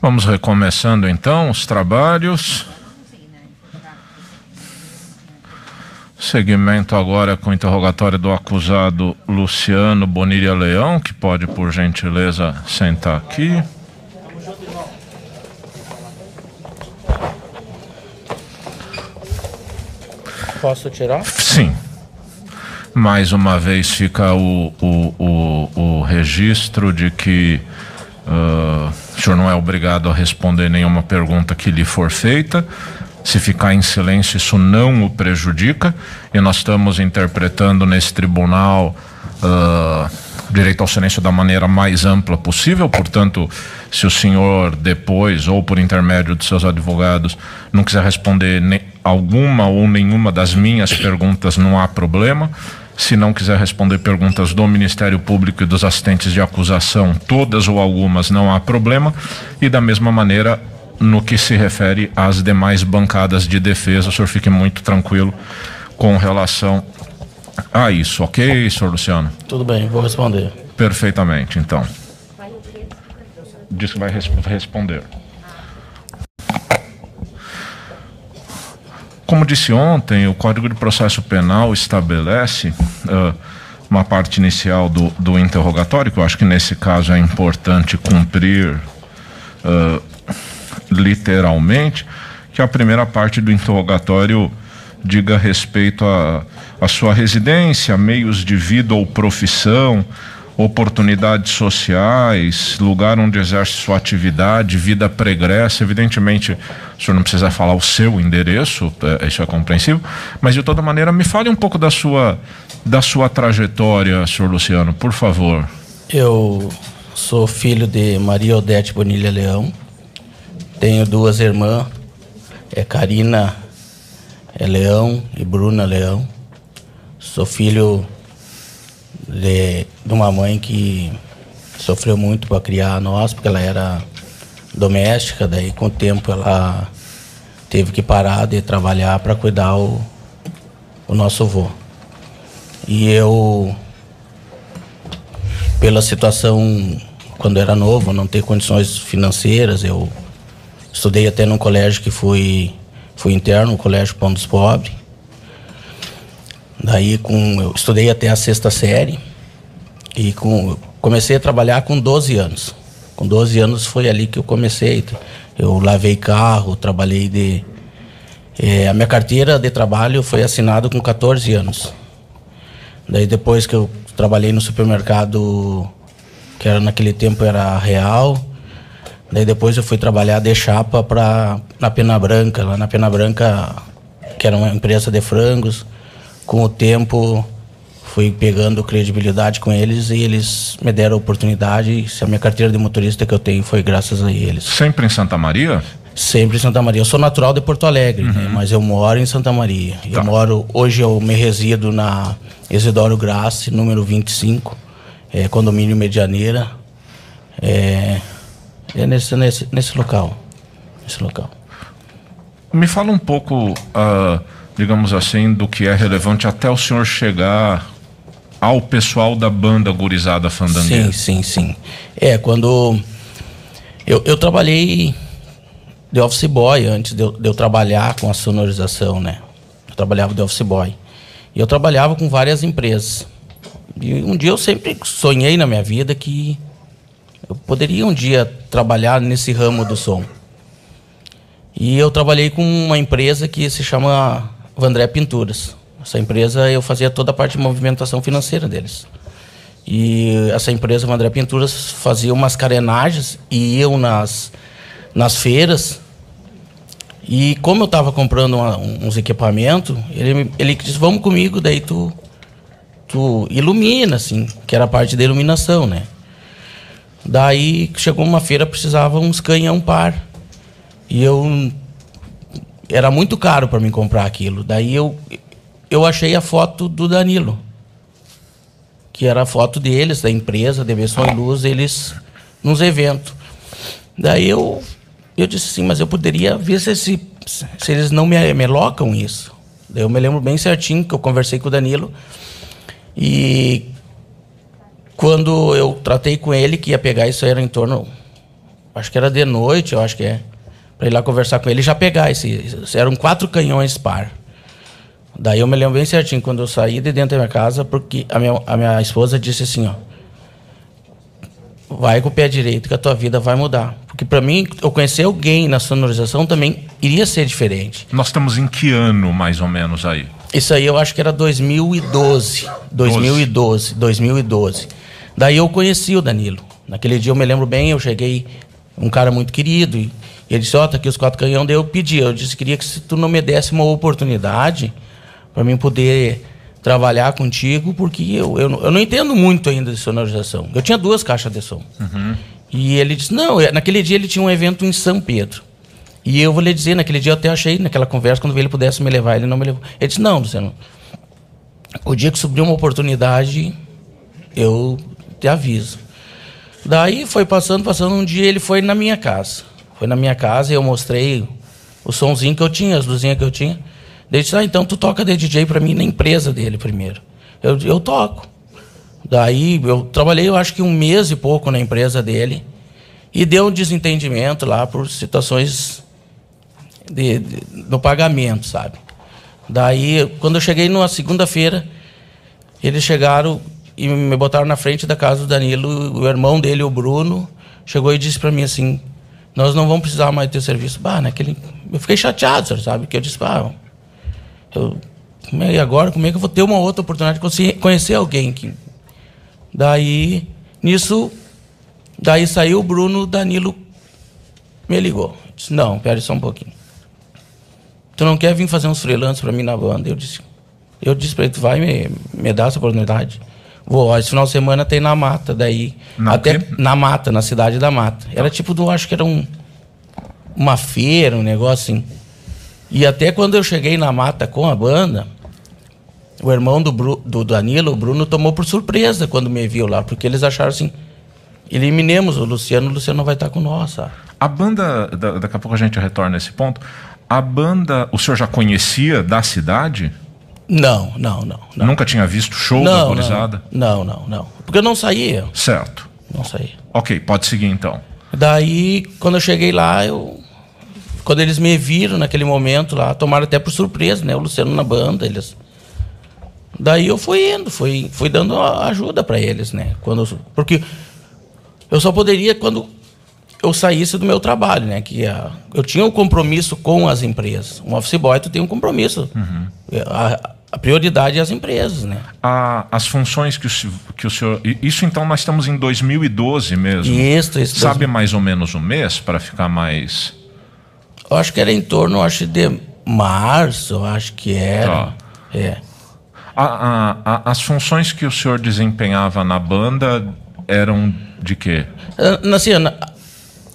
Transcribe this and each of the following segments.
Vamos recomeçando então os trabalhos. Seguimento agora com o interrogatório do acusado Luciano Bonilha Leão, que pode, por gentileza, sentar aqui. Posso tirar? Sim. Mais uma vez fica o, o, o, o registro de que uh, o senhor não é obrigado a responder nenhuma pergunta que lhe for feita. Se ficar em silêncio, isso não o prejudica. E nós estamos interpretando nesse tribunal uh, direito ao silêncio da maneira mais ampla possível. Portanto, se o senhor depois, ou por intermédio de seus advogados, não quiser responder alguma ou nenhuma das minhas perguntas, não há problema. Se não quiser responder perguntas do Ministério Público e dos assistentes de acusação, todas ou algumas, não há problema. E da mesma maneira, no que se refere às demais bancadas de defesa, o senhor fique muito tranquilo com relação a isso, ok, senhor Luciano? Tudo bem, vou responder. Perfeitamente, então. Diz que vai res responder. Como disse ontem, o Código de Processo Penal estabelece uh, uma parte inicial do, do interrogatório, que eu acho que nesse caso é importante cumprir uh, literalmente, que a primeira parte do interrogatório diga respeito à sua residência, meios de vida ou profissão, oportunidades sociais, lugar onde exerce sua atividade, vida pregressa. Evidentemente, o senhor não precisa falar o seu endereço, é, isso é compreensível, mas de toda maneira, me fale um pouco da sua, da sua trajetória, senhor Luciano, por favor. Eu sou filho de Maria Odete Bonilha Leão, tenho duas irmãs, é Karina é Leão e Bruna Leão. Sou filho de, de uma mãe que sofreu muito para criar nós, porque ela era doméstica, daí com o tempo ela teve que parar de trabalhar para cuidar o, o nosso avô. E eu, pela situação quando era novo, não ter condições financeiras, eu estudei até num colégio que fui, fui interno, o Colégio Pão dos Pobres. Daí com, eu estudei até a sexta série e com, comecei a trabalhar com 12 anos. Com 12 anos foi ali que eu comecei. Eu lavei carro, trabalhei de. É, a minha carteira de trabalho foi assinada com 14 anos. Daí depois que eu trabalhei no supermercado, que era naquele tempo era real. Daí depois eu fui trabalhar de chapa para na Pena Branca, lá na Pena Branca, que era uma empresa de frangos com o tempo fui pegando credibilidade com eles e eles me deram a oportunidade. A minha carteira de motorista que eu tenho foi graças a eles. Sempre em Santa Maria? Sempre em Santa Maria. Eu sou natural de Porto Alegre, né? uhum. né? mas eu moro em Santa Maria. Tá. Eu moro, hoje eu me resido na Isidoro Grassi, número 25, é, condomínio Medianeira. É, é nesse, nesse, nesse local. Nesse local. Me fala um pouco. Uh digamos assim, do que é relevante até o senhor chegar ao pessoal da banda Gurizada Fandangueira. Sim, sim, sim. É, quando eu, eu trabalhei de office boy antes de eu, de eu, trabalhar com a sonorização, né? Eu trabalhava de office boy. E eu trabalhava com várias empresas. E um dia eu sempre sonhei na minha vida que eu poderia um dia trabalhar nesse ramo do som. E eu trabalhei com uma empresa que se chama Vandré Pinturas. Essa empresa eu fazia toda a parte de movimentação financeira deles. E essa empresa Vandré Pinturas fazia umas carenagens e iam nas, nas feiras. E como eu estava comprando uma, uns equipamentos, ele, ele disse, vamos comigo, daí tu, tu ilumina, assim, que era a parte da iluminação, né? Daí chegou uma feira, precisava uns canhão par. E eu era muito caro para mim comprar aquilo. Daí eu, eu achei a foto do Danilo, que era a foto deles, da empresa, de e Luz, eles nos eventos. Daí eu, eu disse assim, mas eu poderia ver se, se, eles não me, me locam isso. Daí eu me lembro bem certinho que eu conversei com o Danilo e quando eu tratei com ele que ia pegar isso era em torno acho que era de noite, eu acho que é, para ir lá conversar com ele e já pegar esse, eram quatro canhões par. Daí eu me lembro bem certinho quando eu saí de dentro da minha casa, porque a minha, a minha esposa disse assim, ó, vai com o pé direito que a tua vida vai mudar. Porque para mim, eu conhecer alguém na sonorização também iria ser diferente. Nós estamos em que ano, mais ou menos, aí? Isso aí eu acho que era 2012. 2012, 2012. Daí eu conheci o Danilo. Naquele dia eu me lembro bem, eu cheguei, um cara muito querido, e ele disse, ó, oh, tá aqui os quatro canhões, daí eu pedi, eu disse, queria que se tu não me desse uma oportunidade para mim poder trabalhar contigo, porque eu, eu, eu, não entendo muito ainda de sonorização. Eu tinha duas caixas de som. Uhum. E ele disse, não, naquele dia ele tinha um evento em São Pedro. E eu vou lhe dizer, naquele dia eu até achei, naquela conversa, quando ele pudesse me levar, ele não me levou. Ele disse, não, Luciano, o dia que subir uma oportunidade, eu te aviso. Daí foi passando, passando, um dia ele foi na minha casa. Foi na minha casa e eu mostrei o somzinho que eu tinha, as luzinhas que eu tinha. Ele disse, ah, então tu toca de DJ para mim na empresa dele primeiro. Eu, eu toco. Daí eu trabalhei, eu acho que um mês e pouco na empresa dele. E deu um desentendimento lá por situações de, de, no pagamento, sabe? Daí, quando eu cheguei numa segunda-feira, eles chegaram e me botaram na frente da casa do Danilo, o irmão dele, o Bruno, chegou e disse para mim assim: Nós não vamos precisar mais do teu serviço. Bah, naquele. Eu fiquei chateado, sabe? Que eu disse: Bah, eu, é, e agora, como é que eu vou ter uma outra oportunidade de conhecer alguém? Que... Daí, nisso, daí saiu o Bruno, Danilo me ligou. Disse, não, pera só um pouquinho. Tu não quer vir fazer uns freelances para mim na banda? Eu disse, eu disse para ele, tu vai me, me dar essa oportunidade? Vou, esse final de semana tem na mata, daí. Na até quê? na mata, na cidade da mata. Era tipo do, acho que era um, uma feira, um negócio assim. E até quando eu cheguei na mata com a banda, o irmão do, Bru, do Danilo, o Bruno, tomou por surpresa quando me viu lá, porque eles acharam assim: eliminemos o Luciano, o Luciano não vai estar com nós. Sabe? A banda, daqui a pouco a gente retorna a esse ponto. A banda, o senhor já conhecia da cidade? Não, não, não. não. Nunca tinha visto show não, da Gurizada? Não, não, não. Porque eu não saía. Certo. Não saía. Ok, pode seguir então. Daí, quando eu cheguei lá, eu quando eles me viram naquele momento lá, tomaram até por surpresa, né? O Luciano na banda, eles. Daí eu fui indo, fui, fui dando ajuda para eles, né? Quando, porque eu só poderia quando eu saísse do meu trabalho, né? Que a, eu tinha um compromisso com as empresas. Um office boy, tu tem um compromisso. Uhum. A, a, prioridade é as empresas, né? As funções que o, que o senhor... Isso então nós estamos em 2012 mesmo. Isso, isso. Sabe mais ou menos o mês para ficar mais... Eu acho que era em torno, acho de março, acho que era. Tá. É. A, a, a, as funções que o senhor desempenhava na banda eram de quê? Ah, assim,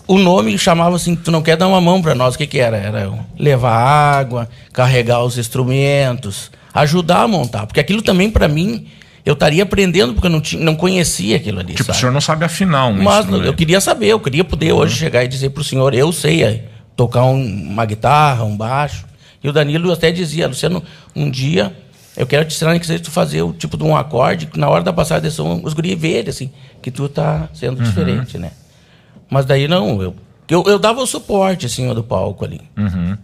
o nome chamava assim, tu não quer dar uma mão para nós, o que que era? Era levar água, carregar os instrumentos, ajudar a montar, porque aquilo também para mim eu estaria aprendendo porque eu não, tinha, não conhecia aquilo ali. Tipo, sabe? o senhor não sabe afinar um Mas eu queria saber, eu queria poder uhum. hoje chegar e dizer para o senhor, eu sei tocar um, uma guitarra, um baixo. E o Danilo até dizia, Luciano, um dia eu quero te ensinar que tu fazer o tipo de um acorde, que na hora da passagem de som, os guri verem, assim, que tu tá sendo uhum. diferente, né? Mas daí não, eu, eu, eu dava o suporte, assim, do palco ali. Uhum.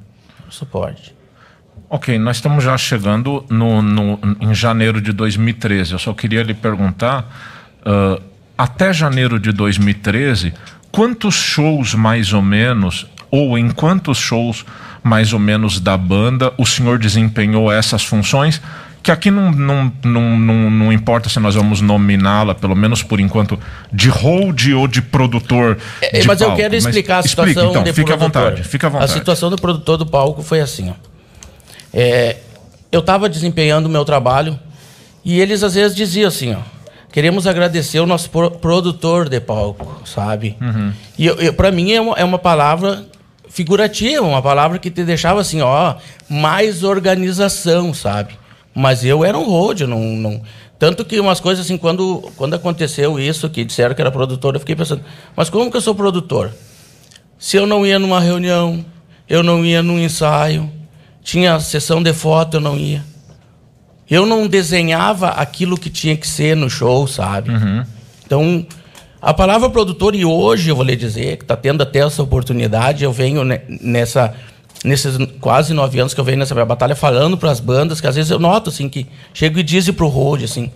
O suporte. Ok, nós estamos já chegando no, no, em janeiro de 2013. Eu só queria lhe perguntar, uh, até janeiro de 2013, quantos shows mais ou menos ou em quantos shows mais ou menos da banda o senhor desempenhou essas funções? Que aqui não, não, não, não, não importa se nós vamos nominá-la, pelo menos por enquanto, de hold ou de produtor. É, de mas palco. eu quero explicar mas, a situação explique, então, fique à vontade, fique à vontade. A situação do produtor do palco foi assim. Ó. É, eu estava desempenhando o meu trabalho e eles às vezes diziam assim, ó, queremos agradecer o nosso produtor de palco, sabe? Uhum. E para mim é uma, é uma palavra figurativa, uma palavra que te deixava assim, ó, mais organização, sabe? Mas eu era um road, não, não... Tanto que umas coisas assim, quando, quando aconteceu isso, que disseram que era produtor, eu fiquei pensando, mas como que eu sou produtor? Se eu não ia numa reunião, eu não ia num ensaio, tinha sessão de foto, eu não ia. Eu não desenhava aquilo que tinha que ser no show, sabe? Uhum. Então, A palavra produtor, e hoje eu vou lhe dizer que está tendo até essa oportunidade, eu venho nessa nesses quase nove anos que eu venho nessa batalha falando para as bandas, que às vezes eu noto assim que chego e dizem pro road assim,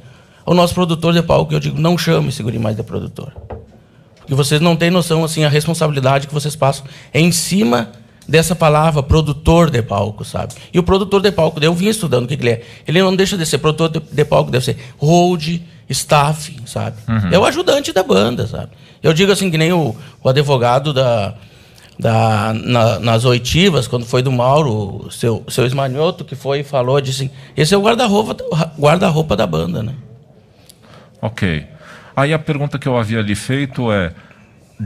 o nosso produtor de palco, eu digo, não chame esse guri mais de produtor. Porque vocês não têm noção assim a responsabilidade que vocês passam é em cima dessa palavra produtor de palco, sabe? E o produtor de palco, eu vim estudando o que, que ele é. Ele não deixa de ser produtor de, de palco, deve ser hold, staff, sabe? Uhum. É o ajudante da banda, sabe? Eu digo assim que nem o, o advogado da, da na, nas oitivas, quando foi do Mauro, seu seu Esmanhoto, que foi e falou, disse assim, esse é o guarda-roupa guarda-roupa da banda, né? OK. Aí a pergunta que eu havia lhe feito é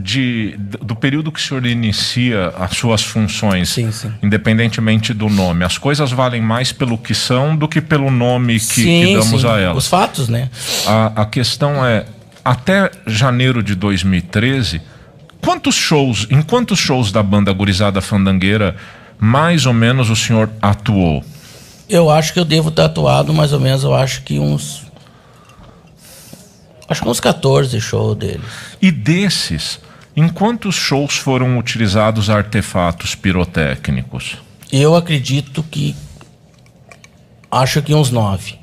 de, do período que o senhor inicia as suas funções, sim, sim. independentemente do nome, as coisas valem mais pelo que são do que pelo nome que, sim, que damos a elas. Os fatos, né? A, a questão é, até janeiro de 2013, quantos shows, em quantos shows da banda Gurizada Fandangueira, mais ou menos o senhor atuou? Eu acho que eu devo ter atuado mais ou menos, eu acho que uns Acho que uns 14 shows deles. E desses, em quantos shows foram utilizados artefatos pirotécnicos? Eu acredito que. Acho que uns nove.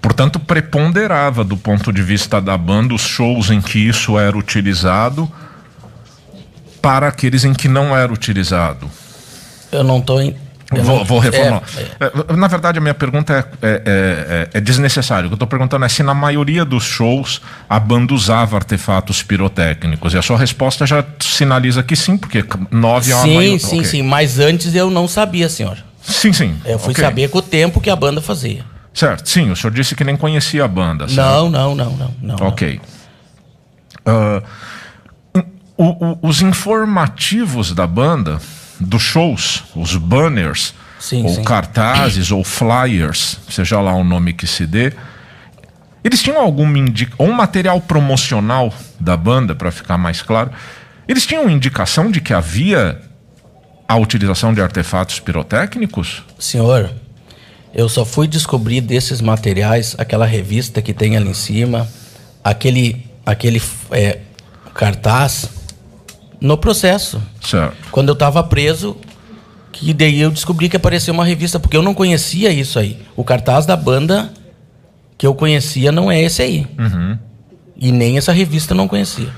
Portanto, preponderava do ponto de vista da banda os shows em que isso era utilizado para aqueles em que não era utilizado. Eu não estou Vou, vou, reformular. É, é. Na verdade, a minha pergunta é, é, é, é desnecessária. O que eu estou perguntando é se na maioria dos shows a banda usava artefatos pirotécnicos. E a sua resposta já sinaliza que sim, porque nove é uma Sim, sim, okay. sim. Mas antes eu não sabia, senhor. Sim, sim. Eu fui okay. saber com o tempo que a banda fazia. Certo, sim. O senhor disse que nem conhecia a banda. Certo? Não, não, não, não. não ok. Não. Uh, o, o, os informativos da banda dos shows, os banners, sim, ou sim. cartazes, ou flyers, seja lá o nome que se dê, eles tinham algum indica ou um material promocional da banda, para ficar mais claro, eles tinham indicação de que havia a utilização de artefatos pirotécnicos? Senhor, eu só fui descobrir desses materiais aquela revista que tem ali em cima, aquele, aquele é, cartaz no processo. Certo. Quando eu estava preso, que daí eu descobri que apareceu uma revista, porque eu não conhecia isso aí. O cartaz da banda que eu conhecia não é esse aí. Uhum. E nem essa revista eu não conhecia.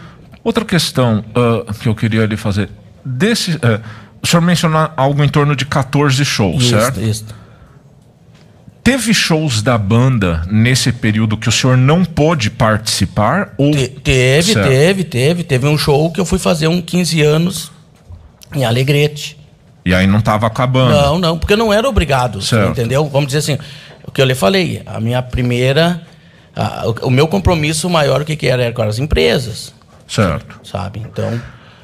Outra questão uh, que eu queria lhe fazer. Desse, uh, o senhor mencionou algo em torno de 14 shows, isso, certo? Isso. Teve shows da banda nesse período que o senhor não pôde participar? Ou... Te, teve, certo. teve, teve. Teve um show que eu fui fazer um 15 anos em Alegrete. E aí não estava acabando? Não, não, porque eu não era obrigado, entendeu? Vamos dizer assim, o que eu lhe falei, a minha primeira, a, o, o, meu compromisso maior, o que, que era? Era com as empresas. Certo. Sabe, então...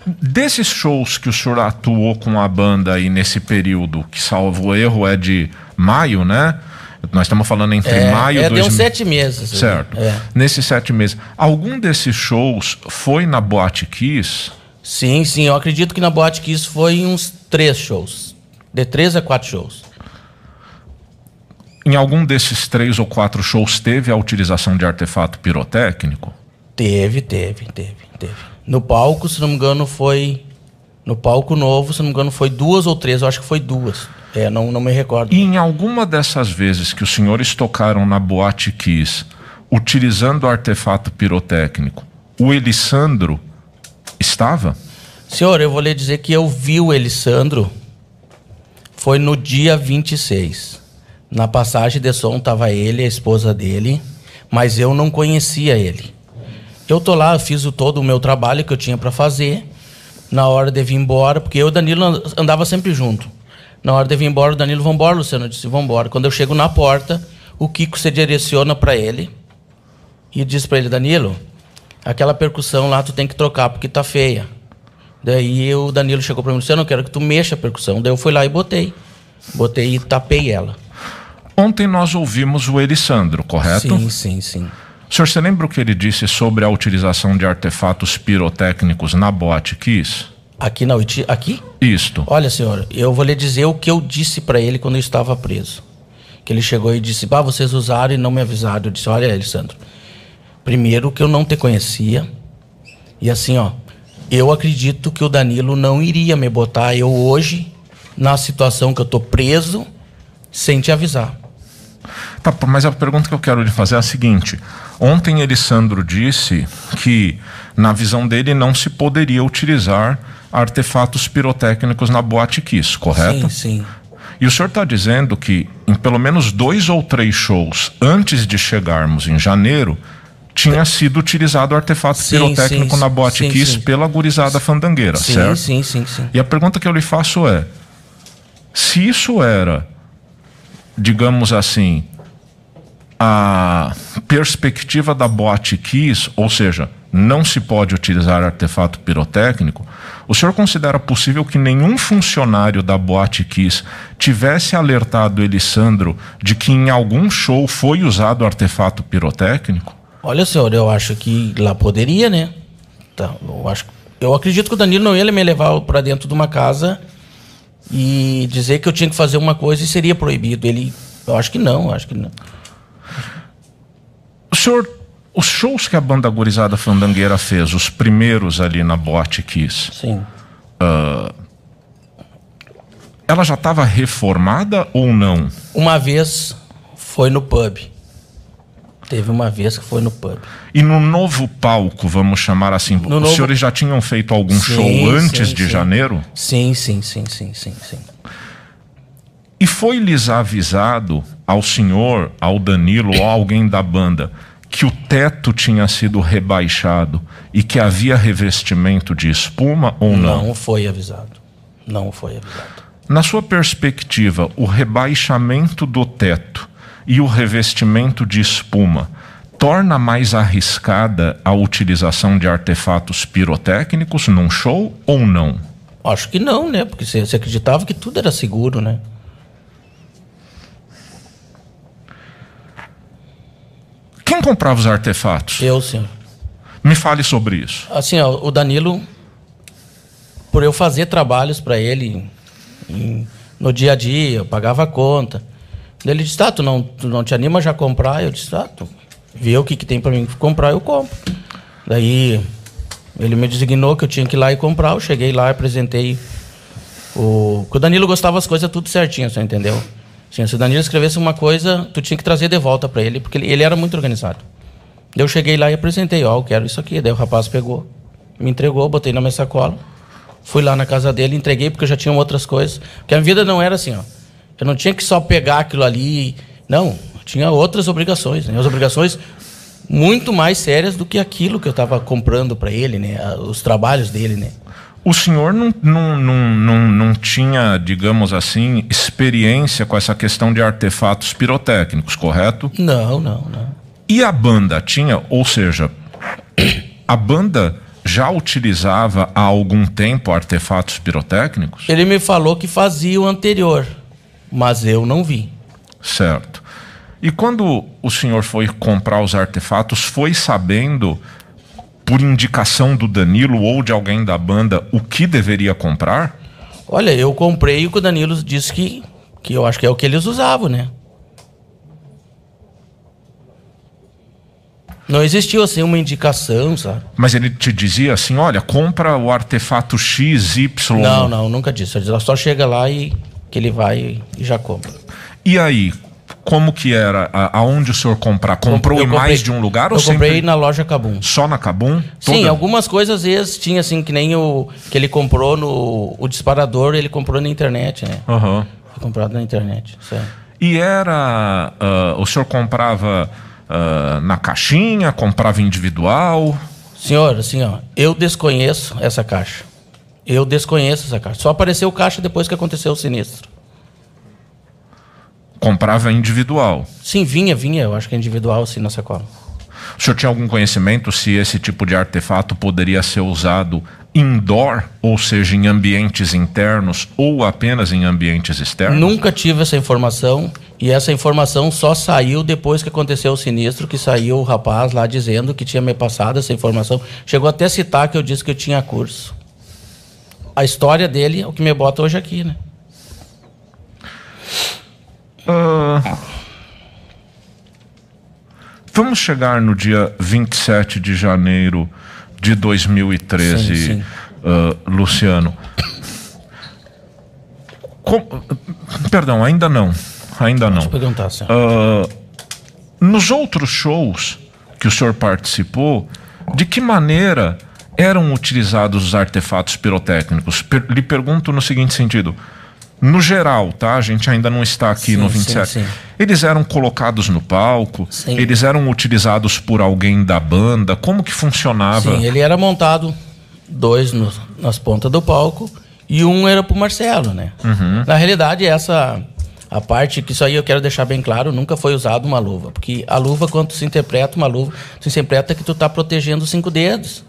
Desses shows que o senhor atuou com a banda aí nesse período, que salvo erro é de maio, né? Nós estamos falando entre é, maio... É, dois... deu sete meses. Certo. É. Nesses sete meses. Algum desses shows foi na Boate Kiss? Sim, sim. Eu acredito que na Boate Kiss foi uns três shows. De três a quatro shows. Em algum desses três ou quatro shows teve a utilização de artefato pirotécnico? Teve, teve, teve, teve. No palco, se não me engano, foi. No palco novo, se não me engano, foi duas ou três. Eu acho que foi duas. É, não, não me recordo. E em alguma dessas vezes que os senhores tocaram na Boate Kiss, utilizando artefato pirotécnico, o Elissandro estava? Senhor, eu vou lhe dizer que eu vi o Elissandro. Foi no dia 26. Na passagem de som estava ele, a esposa dele, mas eu não conhecia ele. Eu tô lá, fiz o, todo o meu trabalho que eu tinha para fazer. Na hora de vir embora, porque eu e o Danilo andava sempre junto. Na hora de vir embora, o Danilo, vambora, Luciano. Eu disse, vambora. Quando eu chego na porta, o Kiko se direciona para ele e diz para ele, Danilo, aquela percussão lá tu tem que trocar porque tá feia. Daí o Danilo chegou para mim, Luciano, eu quero que tu mexa a percussão. Daí eu fui lá e botei. Botei e tapei ela. Ontem nós ouvimos o Elisandro, correto? Sim, sim, sim. Senhor, você lembra o que ele disse sobre a utilização de artefatos pirotécnicos na boate Kiss? Aqui na Uiti, aqui? Isto. Olha, senhor, eu vou lhe dizer o que eu disse para ele quando eu estava preso. Que ele chegou e disse: "Bah, vocês usaram e não me avisaram". Eu disse: "Olha, Alessandro, Primeiro que eu não te conhecia. E assim, ó, eu acredito que o Danilo não iria me botar eu hoje na situação que eu tô preso sem te avisar. Tá, mas a pergunta que eu quero lhe fazer é a seguinte: ontem Elisandro disse que, na visão dele, não se poderia utilizar artefatos pirotécnicos na Boate Kiss, correto? Sim, sim. E o senhor está dizendo que em pelo menos dois ou três shows antes de chegarmos em janeiro tinha sido utilizado artefato Sim, pirotécnico sim, na Boate sim, Kiss pela gurizada fandangueira, Sim, certo? sim, sim, sim. E a pergunta que eu lhe faço é: se isso era, digamos assim, a perspectiva da Boate Kiss, ou seja, não se pode utilizar artefato pirotécnico, o senhor considera possível que nenhum funcionário da Boate Kiss tivesse alertado Elisandro de que em algum show foi usado artefato pirotécnico? Olha, senhor, eu acho que lá poderia, né? Tá, eu, acho, eu acredito que o Danilo não ia me levar para dentro de uma casa e dizer que eu tinha que fazer uma coisa e seria proibido. Ele, eu acho que não, eu acho que não. O senhor, os shows que a banda gurizada fandangueira fez, os primeiros ali na Boate Kiss, Sim. ela já estava reformada ou não? Uma vez foi no pub. Teve uma vez que foi no pub. E no novo palco, vamos chamar assim, No os novo- senhores já tinham feito algum Sim, show antes sim, de sim. janeiro? Sim, sim, sim, sim, sim, sim. E foi lhes avisado ao senhor, ao Danilo ou a alguém da banda que o teto tinha sido rebaixado e que havia revestimento de espuma ou não? Não foi avisado. Não foi avisado. Na sua perspectiva, o rebaixamento do teto e o revestimento de espuma torna mais arriscada a utilização de artefatos pirotécnicos num show ou não? Acho que não, né? Porque você acreditava que tudo era seguro, né? Quem comprava os artefatos? Eu, senhor. Me fale sobre isso. Assim, ó, o Danilo, por eu fazer trabalhos para ele em- no dia a dia, eu pagava a conta. Ele disse: tá, tu não, tu não te anima já a comprar? Eu disse: tá, tu vê o que, que tem para mim comprar, eu compro. Daí ele me designou que eu tinha que ir lá e comprar. Eu cheguei lá e apresentei o. O Danilo gostava das coisas tudo certinho, você entendeu? Se o Danilo escrevesse uma coisa, tu tinha que trazer de volta para ele, porque ele, ele era muito organizado. Eu cheguei lá e apresentei, ó, eu quero isso aqui. Daí o rapaz pegou, me entregou, botei na minha sacola. Fui lá na casa dele, entreguei porque eu já tinha outras coisas. Porque a minha vida não era assim, ó. Eu não tinha que só pegar aquilo ali. Não, eu tinha outras obrigações, né? As obrigações muito mais sérias do que aquilo que eu estava comprando para ele, né? Os trabalhos dele, né? O senhor não, não, não, não, não tinha, digamos assim, experiência com essa questão de artefatos pirotécnicos, correto? Não, não, não. E a banda tinha, ou seja, a banda já utilizava há algum tempo artefatos pirotécnicos? Ele me falou que fazia o anterior, mas eu não vi. Certo. E quando o senhor foi comprar os artefatos, foi sabendo, por indicação do Danilo ou de alguém da banda, o que deveria comprar? Olha, eu comprei o que o Danilo disse que, que eu acho que é o que eles usavam, né? Não existiu assim uma indicação, sabe? Mas ele te dizia assim: olha, compra o artefato XY. Não, não, nunca disse. Ele só chega lá e que ele vai e já compra. E aí, como que era? Aonde o senhor comprar? Comprou Eu em comprei- mais de um lugar Eu ou comprei sempre na loja Cabum. só na Cabum? Sim, algumas coisas às vezes tinha assim, que nem o que ele comprou no. O disparador, ele comprou na internet, né? Aham. Foi comprado na internet. Certo. E era. ah, o senhor comprava ah, na caixinha, comprava individual? Senhor, assim, ó, eu desconheço essa caixa. Eu desconheço essa caixa. Só apareceu caixa depois que aconteceu o sinistro. Comprava individual. Sim, vinha, vinha, eu acho que é individual, assim, na sacola. O senhor tinha algum conhecimento se esse tipo de artefato poderia ser usado indoor, ou seja, em ambientes internos ou apenas em ambientes externos? Nunca tive essa informação e essa informação só saiu depois que aconteceu o sinistro, que saiu o rapaz lá dizendo que tinha me passado essa informação. Chegou até a citar que eu disse que eu tinha curso. A história dele é o que me bota hoje aqui, né? Ah, Vamos chegar no dia 27 de janeiro de 2013, sim, sim. Uh, Luciano. Com, perdão, ainda não. Ainda não. perguntar, uh, nos outros shows que o senhor participou, de que maneira eram utilizados os artefatos pirotécnicos? Per lhe pergunto no seguinte sentido. No geral, tá? A gente ainda não está aqui sim, no 27. Sim, sim. Eles eram colocados no palco? Eles eram utilizados por alguém da banda? Como que funcionava? Sim, ele era montado dois no, nas pontas do palco e um era pro Marcelo, né? Uhum. Na realidade, essa a parte que isso aí eu quero deixar bem claro, nunca foi usado uma luva, porque a luva quando se interpreta uma luva, se interpreta que tu tá protegendo os cinco dedos.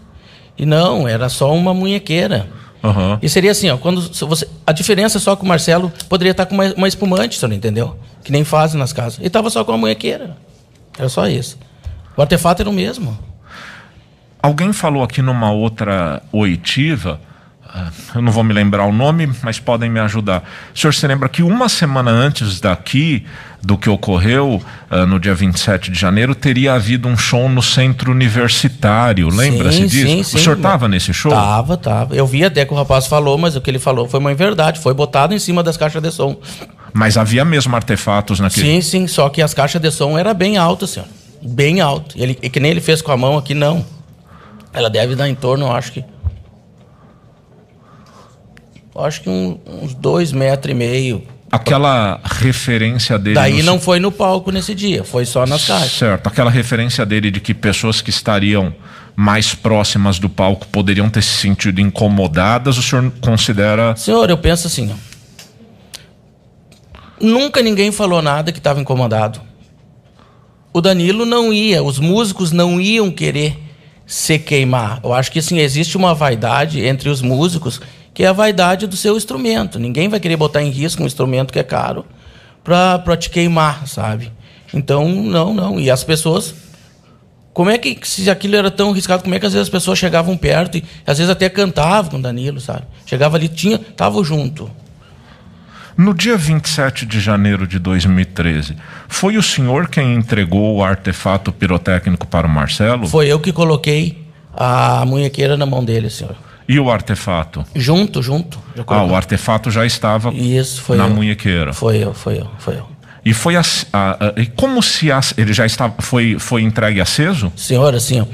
E não, era só uma munhequeira. Uhum. E seria assim, ó, quando você, a diferença é só que o Marcelo poderia estar com uma, uma espumante, você não entendeu? Que nem fazem nas casas. E estava só com uma munhequeira. Era só isso. O artefato era o mesmo. Alguém falou aqui numa outra oitiva eu não vou me lembrar o nome, mas podem me ajudar. O senhor se lembra que uma semana antes daqui, do que ocorreu uh, no dia 27 de janeiro, teria havido um show no centro universitário. Lembra-se disso? Sim, sim. O senhor estava nesse show? Tava, estava. Eu vi até que o rapaz falou, mas o que ele falou foi uma verdade. Foi botado em cima das caixas de som. Mas havia mesmo artefatos naquele. Sim, sim. Só que as caixas de som era bem altas, senhor. Bem alto. Ele, e que nem ele fez com a mão aqui, não. Ela deve dar em torno, acho que acho que um, uns dois metros e meio. Aquela referência dele. Daí no... não foi no palco nesse dia, foi só nas caixas. Certo. Aquela referência dele de que pessoas que estariam mais próximas do palco poderiam ter se sentido incomodadas, o senhor considera. Senhor, eu penso assim. Ó. Nunca ninguém falou nada que estava incomodado. O Danilo não ia, os músicos não iam querer se queimar. Eu acho que assim, existe uma vaidade entre os músicos que é a vaidade do seu instrumento. Ninguém vai querer botar em risco um instrumento que é caro para te queimar, sabe? Então, não, não. E as pessoas. Como é que, se aquilo era tão arriscado, como é que às vezes as pessoas chegavam perto e às vezes até cantavam com o Danilo, sabe? Chegava ali, tinha, tava junto. No dia 27 de janeiro de 2013, foi o senhor quem entregou o artefato pirotécnico para o Marcelo? Foi eu que coloquei a munhequeira na mão dele, senhor. E o artefato? Junto, junto. Ah, o artefato já estava Isso, foi na eu. munhequeira. Foi eu, foi eu, foi eu. E foi a, a, a, e como se ele já estava foi foi entregue aceso? Senhor, assim, ó,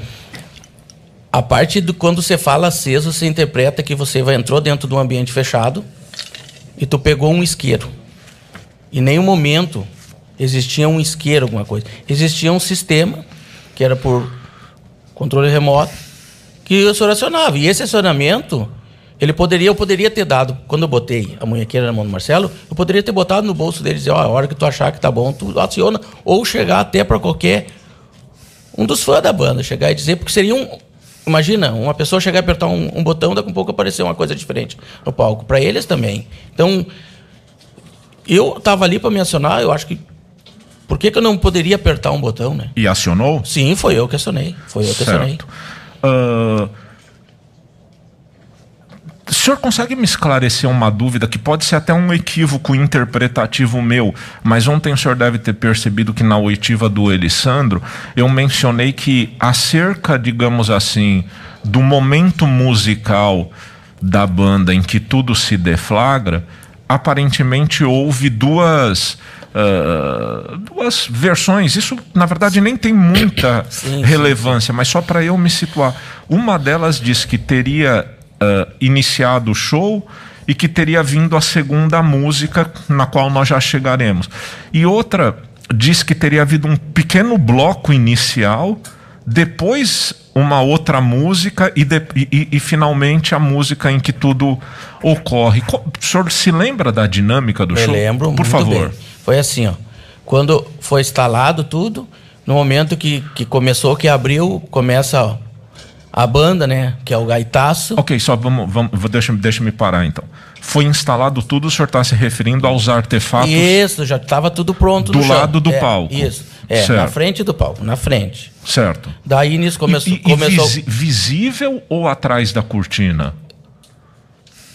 a parte do quando você fala aceso, você interpreta que você vai, entrou dentro de um ambiente fechado e tu pegou um isqueiro. Em nenhum momento existia um isqueiro, alguma coisa. Existia um sistema que era por controle remoto que o senhor acionava. E esse acionamento, ele poderia, eu poderia ter dado, quando eu botei a munhequeira na mão do Marcelo, eu poderia ter botado no bolso dele e dizer, ó, oh, a hora que tu achar que tá bom, tu aciona, ou chegar até para qualquer um dos fãs da banda, chegar e dizer, porque seria um. Imagina, uma pessoa chegar e apertar um, um botão, daqui a um pouco aparecer uma coisa diferente no palco. Para eles também. Então, eu estava ali para me acionar, eu acho que por que, que, eu não poderia apertar um botão, né? E acionou? Sim, foi eu que acionei. Foi eu que certo. acionei. Uh, o senhor consegue me esclarecer uma dúvida que pode ser até um equívoco interpretativo meu, mas ontem o senhor deve ter percebido que na oitiva do Elisandro eu mencionei que acerca, digamos assim, do momento musical da banda em que tudo se deflagra, aparentemente houve duas uh, duas versões. Isso, na verdade, nem tem muita sim, relevância, sim. mas só para eu me situar. Uma delas diz que teria uh, iniciado o show e que teria vindo a segunda música, na qual nós já chegaremos. E outra diz que teria havido um pequeno bloco inicial, depois uma outra música e, de, e, e, finalmente a música em que tudo ocorre. O senhor se lembra da dinâmica do Eu show? lembro, por favor. Bem. Foi assim, ó. Quando foi instalado tudo, no momento que, que começou, que abriu, começa ó, a banda, né? Que é o gaitaço. Ok, só vamos, vamos deixa, deixa me parar então. Foi instalado tudo, o senhor está se referindo aos artefatos? Isso, já estava tudo pronto Do lado do é, palco. Isso. É, certo. na frente do palco, na frente. Certo. Daí nisso começou. E, e, começou... Visível ou atrás da cortina?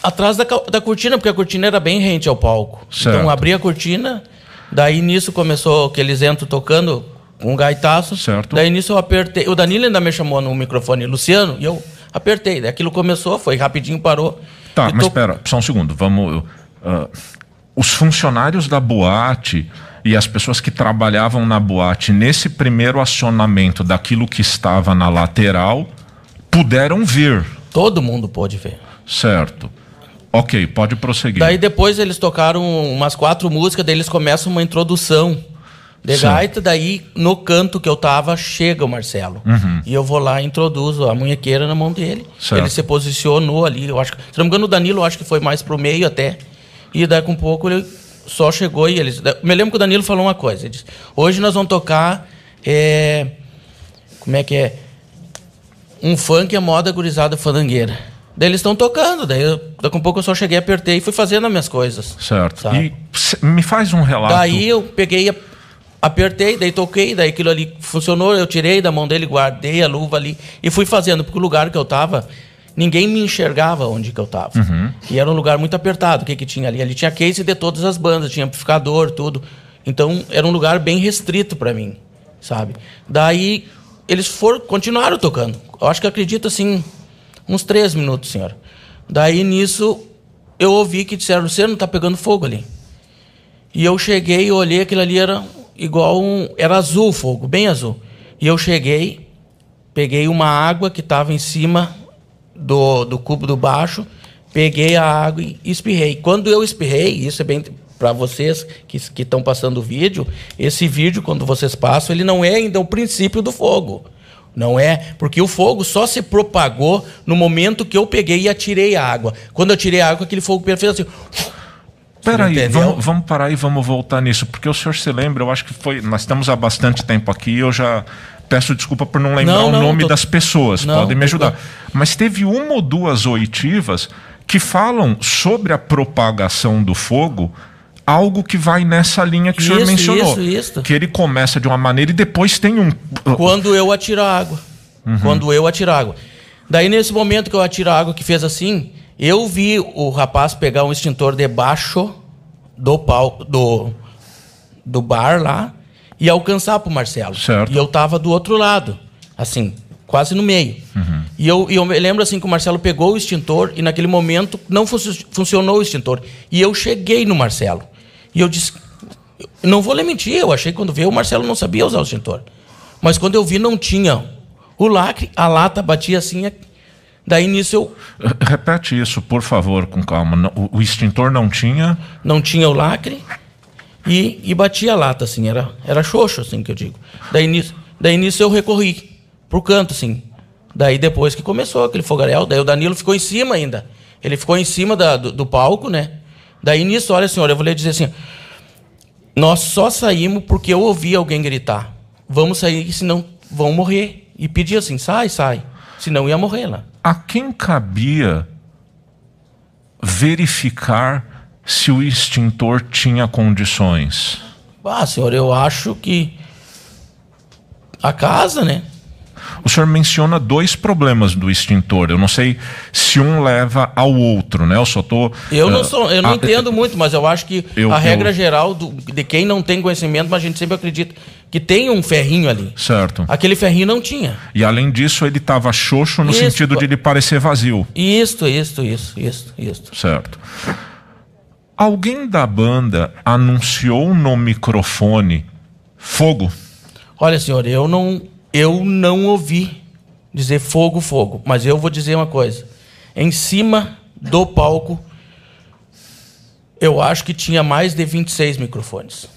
Atrás da, da cortina, porque a cortina era bem rente ao palco. Então, certo. Então abria a cortina Daí nisso começou que eles entram tocando com um gaitaço. Certo. Daí nisso eu apertei. O Danilo ainda me chamou no microfone, Luciano, e eu apertei. Daí aquilo começou, foi rapidinho, parou. Tá, mas tô- espera, só um segundo. Vamos. ah, os funcionários da boate e as pessoas que trabalhavam na boate nesse primeiro acionamento daquilo que estava na lateral puderam ver, Todo mundo pôde ver. certo? Ok, pode prosseguir. Daí depois eles tocaram umas quatro músicas, daí eles começam uma introdução de Sim. gaita, daí no canto que eu tava chega o Marcelo. E eu vou lá e introduzo a munhequeira na mão dele. Certo. Ele se posicionou ali, eu acho se não me engano o Danilo eu acho que foi mais pro meio até. E daí com um pouco ele só chegou e eles... Me lembro que o Danilo falou uma coisa, ele disse, hoje nós vamos tocar... é, como é que é? Um funk à moda gurizada fandangueira. Daí eles estão tocando, daí eu, daqui a pouco eu só cheguei, apertei e fui fazendo as minhas coisas. Certo. Sabe? E me faz um relato. Daí eu peguei, a- apertei, daí toquei, daí aquilo ali funcionou, eu tirei da mão dele, guardei a luva ali e fui fazendo, porque o lugar que eu tava, ninguém me enxergava onde que eu tava. E era um lugar muito apertado, o que que tinha ali? Ali tinha case de todas as bandas, tinha amplificador, tudo. Então era um lugar bem restrito para mim, sabe? Daí eles foram, continuaram tocando. Eu acho que acredito assim, uns três minutos, senhor. Daí nisso eu ouvi que disseram, Luciano, tá pegando fogo ali. E eu cheguei e olhei, aquilo ali era igual um. Era azul o fogo, bem azul. E eu cheguei, peguei uma água que estava em cima do, do cubo do baixo, peguei a água e espirrei. Quando eu espirrei, isso é bem para vocês que estão passando o vídeo, esse vídeo, quando vocês passam, ele não é ainda o princípio do fogo. Não é, porque o fogo só se propagou no momento que eu peguei e atirei a água. Quando eu tirei a água, aquele fogo fez assim. Peraí, vamos, vamos parar e vamos voltar nisso, porque o senhor se lembra, eu acho que foi. Nós estamos há bastante tempo aqui eu já peço desculpa por não lembrar Não, o não, nome tô- das pessoas, Não, podem me ajudar. Mas teve uma ou duas oitivas que falam sobre a propagação do fogo, algo que vai nessa linha que o senhor Isso, mencionou. isso, isso. Que ele começa de uma maneira e depois tem um. Quando eu atiro a água. Quando eu atiro a água. Daí, nesse momento que eu atiro a água que fez assim, eu vi o rapaz pegar um extintor debaixo do palco, do, do bar lá, e alcançar pro Marcelo. Certo. E eu tava do outro lado, assim, quase no meio. E eu, eu me lembro assim que o Marcelo pegou o extintor e naquele momento não fun- funcionou o extintor. E eu cheguei no Marcelo. E eu disse, não vou lhe mentir, eu achei que quando veio o Marcelo não sabia usar o extintor. Mas quando eu vi não tinha o lacre, a lata batia assim, é- daí nisso eu Repete isso, por favor, com calma. O, o extintor não tinha. não tinha o lacre e, e batia a lata assim, era era xoxo assim que eu digo. Daí nisso, daí nisso eu recorri pro canto assim. Daí depois que começou aquele fogaréu, daí o Danilo ficou em cima ainda. Ele ficou em cima da- do, do palco, né? Daí nisso, olha senhor, eu vou lhe dizer assim, nós só saímos porque eu ouvi alguém gritar. Vamos sair, senão vão morrer. E pedir assim, sai, sai. Senão ia morrer lá. A quem cabia verificar se o extintor tinha condições? Ah, senhor, eu acho que a casa, né? O senhor menciona dois problemas do extintor. Eu não sei se um leva ao outro, né? Eu só tô. Eu não eh, sou, eu não ah, entendo muito, mas eu acho que Eu- a eu- regra geral do- de quem não tem conhecimento, mas a gente sempre acredita que tem um ferrinho ali. Certo. Aquele ferrinho não tinha. E além disso, ele estava xoxo no Isso, sentido de ele parecer vazio. Isto, isto, isso, isso, isso. Certo. Alguém da banda anunciou no microfone fogo? Olha, senhor, eu não, eu não ouvi dizer fogo, fogo, mas eu vou dizer uma coisa. Em cima do palco, eu acho que tinha mais de 26 microfones.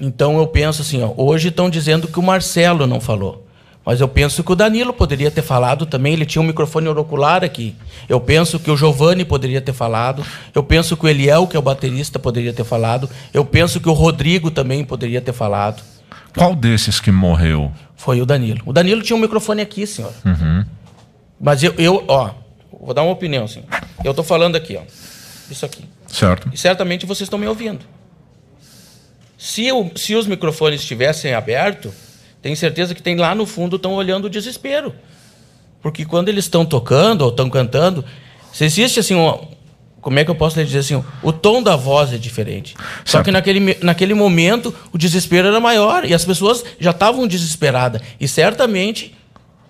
Então eu penso assim, ó, hoje estão dizendo que o Marcelo não falou. Mas eu penso que o Danilo poderia ter falado também, ele tinha um microfone auricular aqui. Eu penso que o Giovanni poderia ter falado. Eu penso que o Eliel, que é o baterista, poderia ter falado. Eu penso que o Rodrigo também poderia ter falado. Qual desses que morreu? Foi o Danilo. O Danilo tinha um microfone aqui, senhor. Mas eu, eu, ó, vou dar uma opinião, assim. Eu tô falando aqui, ó. Isso aqui. Certo. E certamente vocês estão me ouvindo. Se, o- se os microfones estivessem abertos, tenho certeza que tem lá no fundo estão olhando o desespero. Porque quando eles estão tocando ou estão cantando, se existe assim, um, como é que eu posso lhe dizer assim? O tom da voz é diferente. Só Certo. que naquele, naquele momento o desespero era maior e as pessoas já estavam desesperadas. E certamente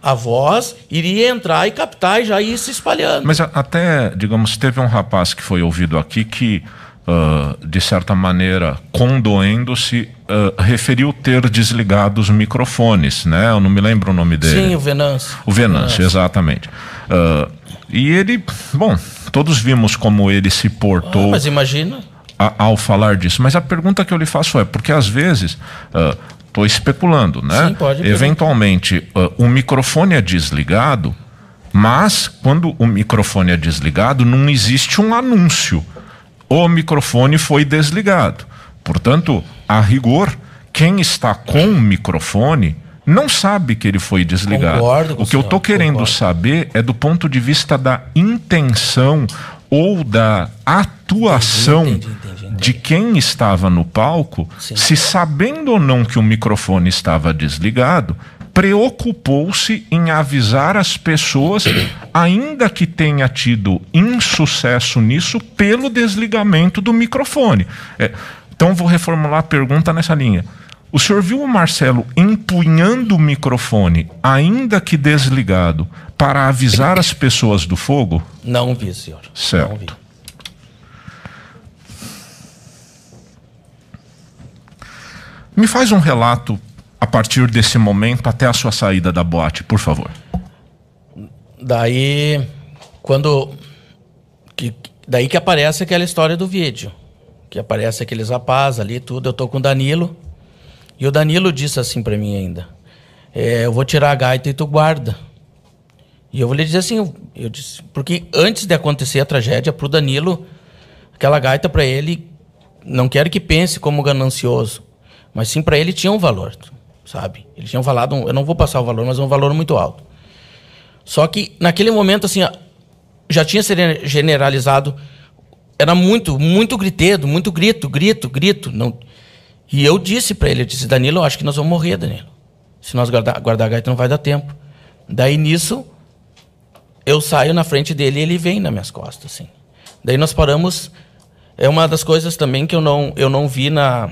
a voz iria entrar e captar e já ir se espalhando. Mas até, digamos, teve um rapaz que foi ouvido aqui que, ah, de certa maneira, condoendo-se, ah, referiu ter desligado os microfones, né? Eu não me lembro o nome dele. Sim, o Venâncio. O Venâncio, exatamente. Ah, e ele, bom, todos vimos como ele se Ah, portou mas imagina. a- ao falar disso. Mas a pergunta que eu lhe faço é, porque às vezes, estou especulando, né? Sim, pode. Eventualmente, ah, o microfone é desligado, mas quando o microfone é desligado, não existe um anúncio. O microfone foi desligado. Portanto, a rigor, quem está com o microfone não sabe que ele foi desligado. Concordo o que eu o estou senhor, querendo concordo. saber é do ponto de vista da intenção ou da atuação Entendi, entendi, entendi. de quem estava no palco, Sim. se sabendo ou não que o microfone estava desligado, preocupou-se em avisar as pessoas, ainda que tenha tido insucesso nisso, pelo desligamento do microfone. É, então vou reformular a pergunta nessa linha. O senhor viu o Marcelo empunhando o microfone, ainda que desligado, para avisar as pessoas do fogo? Não vi, senhor. Certo. Vi. Me faz um relato partir desse momento até a sua saída da boate, por favor. Daí, quando. Que, daí que aparece aquela história do vídeo. Que aparece aqueles rapazes ali, tudo. Eu tô com o Danilo. E o Danilo disse assim pra mim ainda: é, Eu vou tirar a gaita e tu guarda. E eu vou lhe dizer assim: eu, disse. Porque antes de acontecer a tragédia, pro Danilo, aquela gaita pra ele, não quero que pense como ganancioso, mas sim pra ele tinha um valor, sabe? Ele tinha falado, eu não vou passar o valor, mas é um valor muito alto. Só que naquele momento, assim, já tinha se generalizado. Era muito, muito gritedo, muito grito, grito, grito. Não... E eu disse para ele, eu disse, Danilo, eu acho que nós vamos morrer, Danilo. Se nós guardar, guardar a gaita, não vai dar tempo. Daí nisso, eu saio na frente dele e ele vem nas minhas costas, assim. Daí nós paramos. É uma das coisas também que eu não, eu não vi na,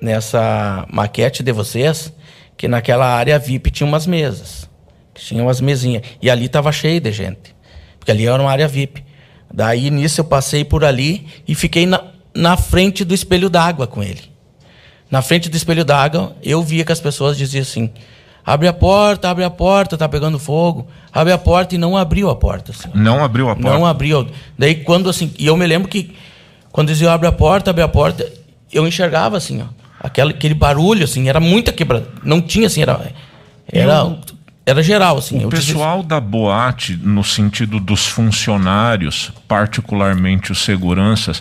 nessa maquete de vocês, que naquela área VIP tinha umas mesas. Tinha umas mesinhas. E ali tava cheio de gente. Porque ali era uma área VIP. Daí nisso eu passei por ali e fiquei na, na frente do espelho d'água com ele. Na frente do espelho d'água, eu via que as pessoas diziam assim: abre a porta, abre a porta, tá pegando fogo. Abre a porta e não abriu a porta. Assim. Não abriu a porta. Não abriu. Daí quando assim, e eu me lembro que quando dizia abre a porta, abre a porta, eu enxergava assim, ó, aquele, aquele barulho assim, era muita quebrada. Não tinha assim, era era, era geral assim. O eu pessoal da boate, no sentido dos funcionários, particularmente os seguranças,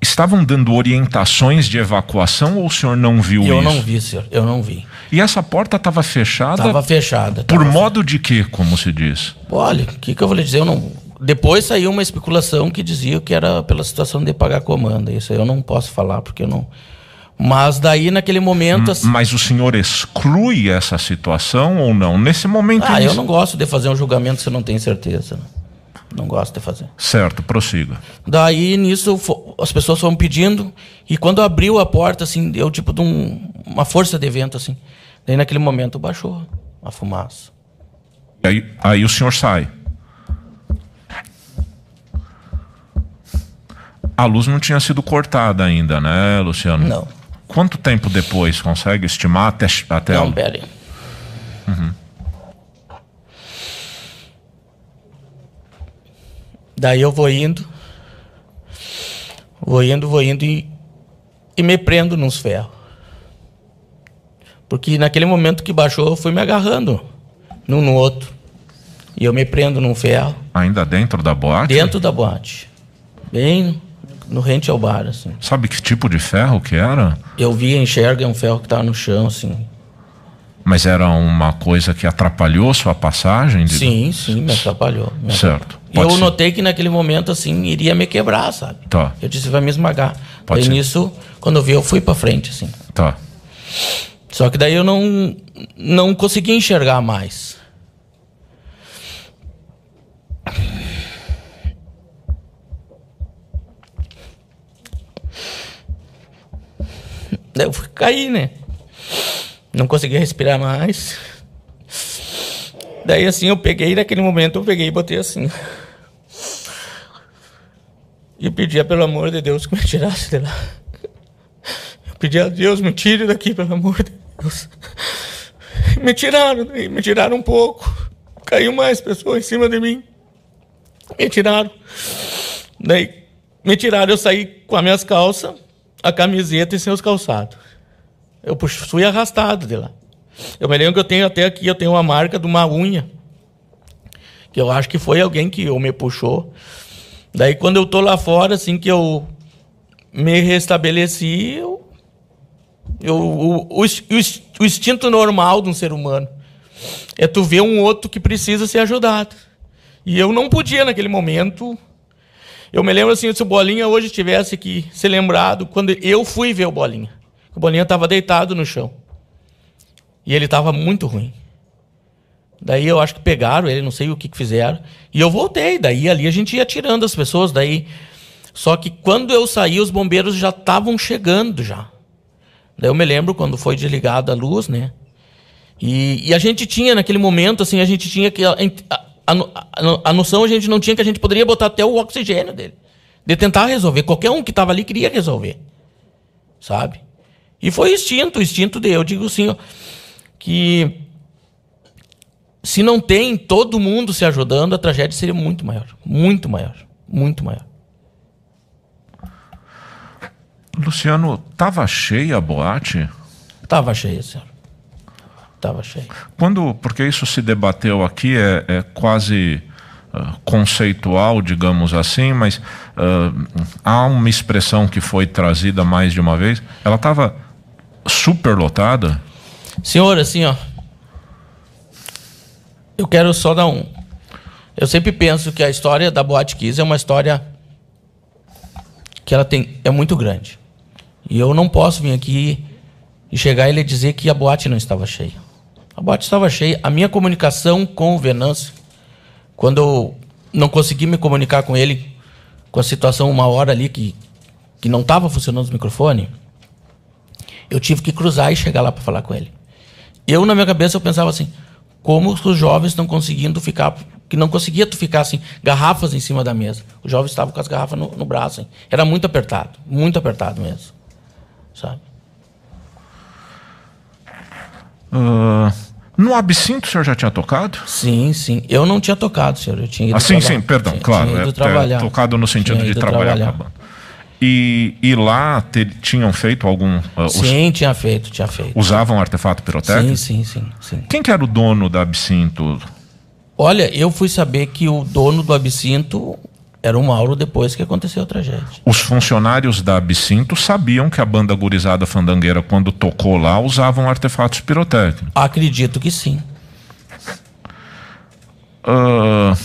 estavam dando orientações de evacuação ou o senhor não viu eu isso? não vi, senhor. Eu não vi. E essa porta estava fechada Tava fechada. por tava modo de quê, como se diz? Olha, o que, que eu vou lhe dizer? Eu não... Depois saiu uma especulação que dizia que era pela situação de pagar comanda. Isso aí eu não posso falar, porque eu não. Mas daí, naquele momento. assim- Mas o senhor exclui essa situação ou não? Nesse momento. Ah, eu não gosto de fazer um julgamento se eu não tenho certeza. né? Não gosto de fazer. Certo, prossiga. Daí, nisso, as pessoas foram pedindo. E quando abriu a porta, assim, deu tipo de um- uma força de vento, assim. Daí, naquele momento, baixou a fumaça. Aí, aí o senhor sai. A luz não tinha sido cortada ainda, né, Luciano? Não. Quanto tempo depois consegue estimar até, até a Não, pera aí. Daí eu vou indo, vou indo, vou indo e, e me prendo nos ferros. Porque naquele momento que baixou, eu fui me agarrando num no outro. E eu me prendo num ferro, ainda dentro da boate? dentro da boate. Bem no rente ao bar, assim. Sabe que tipo de ferro que era? Eu via, enxerga, é um ferro que tava no chão, assim. Mas era uma coisa que atrapalhou sua passagem? De... Sim, sim, me atrapalhou. me Certo. E eu ser. notei que naquele momento, assim, iria me quebrar, sabe? Tá. Eu disse, vai me esmagar. Pode ser. nisso, quando eu vi, eu fui pra frente, assim. Tá. Só que daí eu não, não consegui enxergar mais. Daí eu cair, né? Não conseguia respirar mais. Daí assim eu peguei, naquele momento eu peguei e botei assim. E pedia pelo amor de Deus que me tirasse de lá. Eu pedi a Deus, me tire daqui, pelo amor de Deus. Me tiraram, me tiraram um pouco. Caiu mais pessoas em cima de mim. Me tiraram. Daí me tiraram, eu saí com as minhas calças, a camiseta e sem os calçados. Eu fui arrastado de lá. Eu me lembro que eu tenho até aqui, eu tenho uma marca de uma unha. Que eu acho que foi alguém que me puxou. Daí quando eu tô lá fora, assim que eu me restabeleci, eu, eu o, o, o, instinto normal de um ser humano é tu ver um outro que precisa ser ajudado. E eu não podia naquele momento. Eu me lembro assim, se o Bolinha hoje tivesse que ser lembrado, quando eu fui ver o Bolinha. O Bolinha estava deitado no chão. E ele estava muito ruim. Daí eu acho que pegaram ele, não sei o que, que fizeram. E eu voltei. Daí ali a gente ia tirando as pessoas. Daí. Só que quando eu saí, os bombeiros já estavam chegando já. Daí eu me lembro quando foi desligada a luz, né? E, e, a gente tinha naquele momento, assim, a gente tinha que. A, a, a, a, noção a gente não tinha que a gente poderia botar até o oxigênio dele. De tentar resolver. Qualquer um que estava ali queria resolver. Sabe? E foi instinto, o instinto de. Eu digo assim, ó, que se não tem todo mundo se ajudando, a tragédia seria muito maior. Muito maior. Muito maior. Luciano, estava cheia a boate? Estava cheia, senhor. Estava cheia. Quando, porque isso se debateu aqui, é, é quase uh, conceitual, digamos assim, mas uh, há uma expressão que foi trazida mais de uma vez. Ela estava superlotada? Senhor, assim, ó, eu quero só dar um. Eu sempre penso que a história da Boate Kiss é uma história que ela tem é muito grande. E eu não posso vir aqui e chegar e lhe dizer que a boate não estava cheia. A boate estava cheia. A minha comunicação com o Venâncio, quando eu não consegui me comunicar com ele, com a situação uma hora ali que, que não estava funcionando o microfone, eu tive que cruzar e chegar lá para falar com ele. Eu, na minha cabeça, eu pensava assim: como os jovens estão conseguindo ficar, que não conseguia tu ficar assim, garrafas em cima da mesa. Os jovens estavam com as garrafas no, no braço. Hein? Era muito apertado, muito apertado mesmo. Sabe? Uh, no absinto o senhor já tinha tocado? Sim, sim. Eu não tinha tocado, senhor. Eu tinha ido ah, sim, sim, perdão, tinha, claro. Tinha ido é, trabalhar. É, tocado no sentido de trabalhar, trabalhar. com a banda. E, e lá te, tinham feito algum. Uh, sim, tinha feito, tinha feito. Usavam artefato pirotécnico? Sim, sim, sim, sim. Quem que era o dono da Absinto? Olha, eu fui saber que o dono do Absinto era o Mauro depois que aconteceu a tragédia. Os funcionários da Absinto sabiam que a banda gurizada fandangueira, quando tocou lá, usavam artefatos pirotécnicos? Acredito que sim. Uh...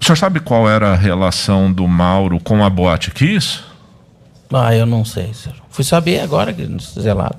O senhor sabe qual era a relação do Mauro com a Boate Kiss? Ah, eu não sei, senhor. Fui saber agora que zelado.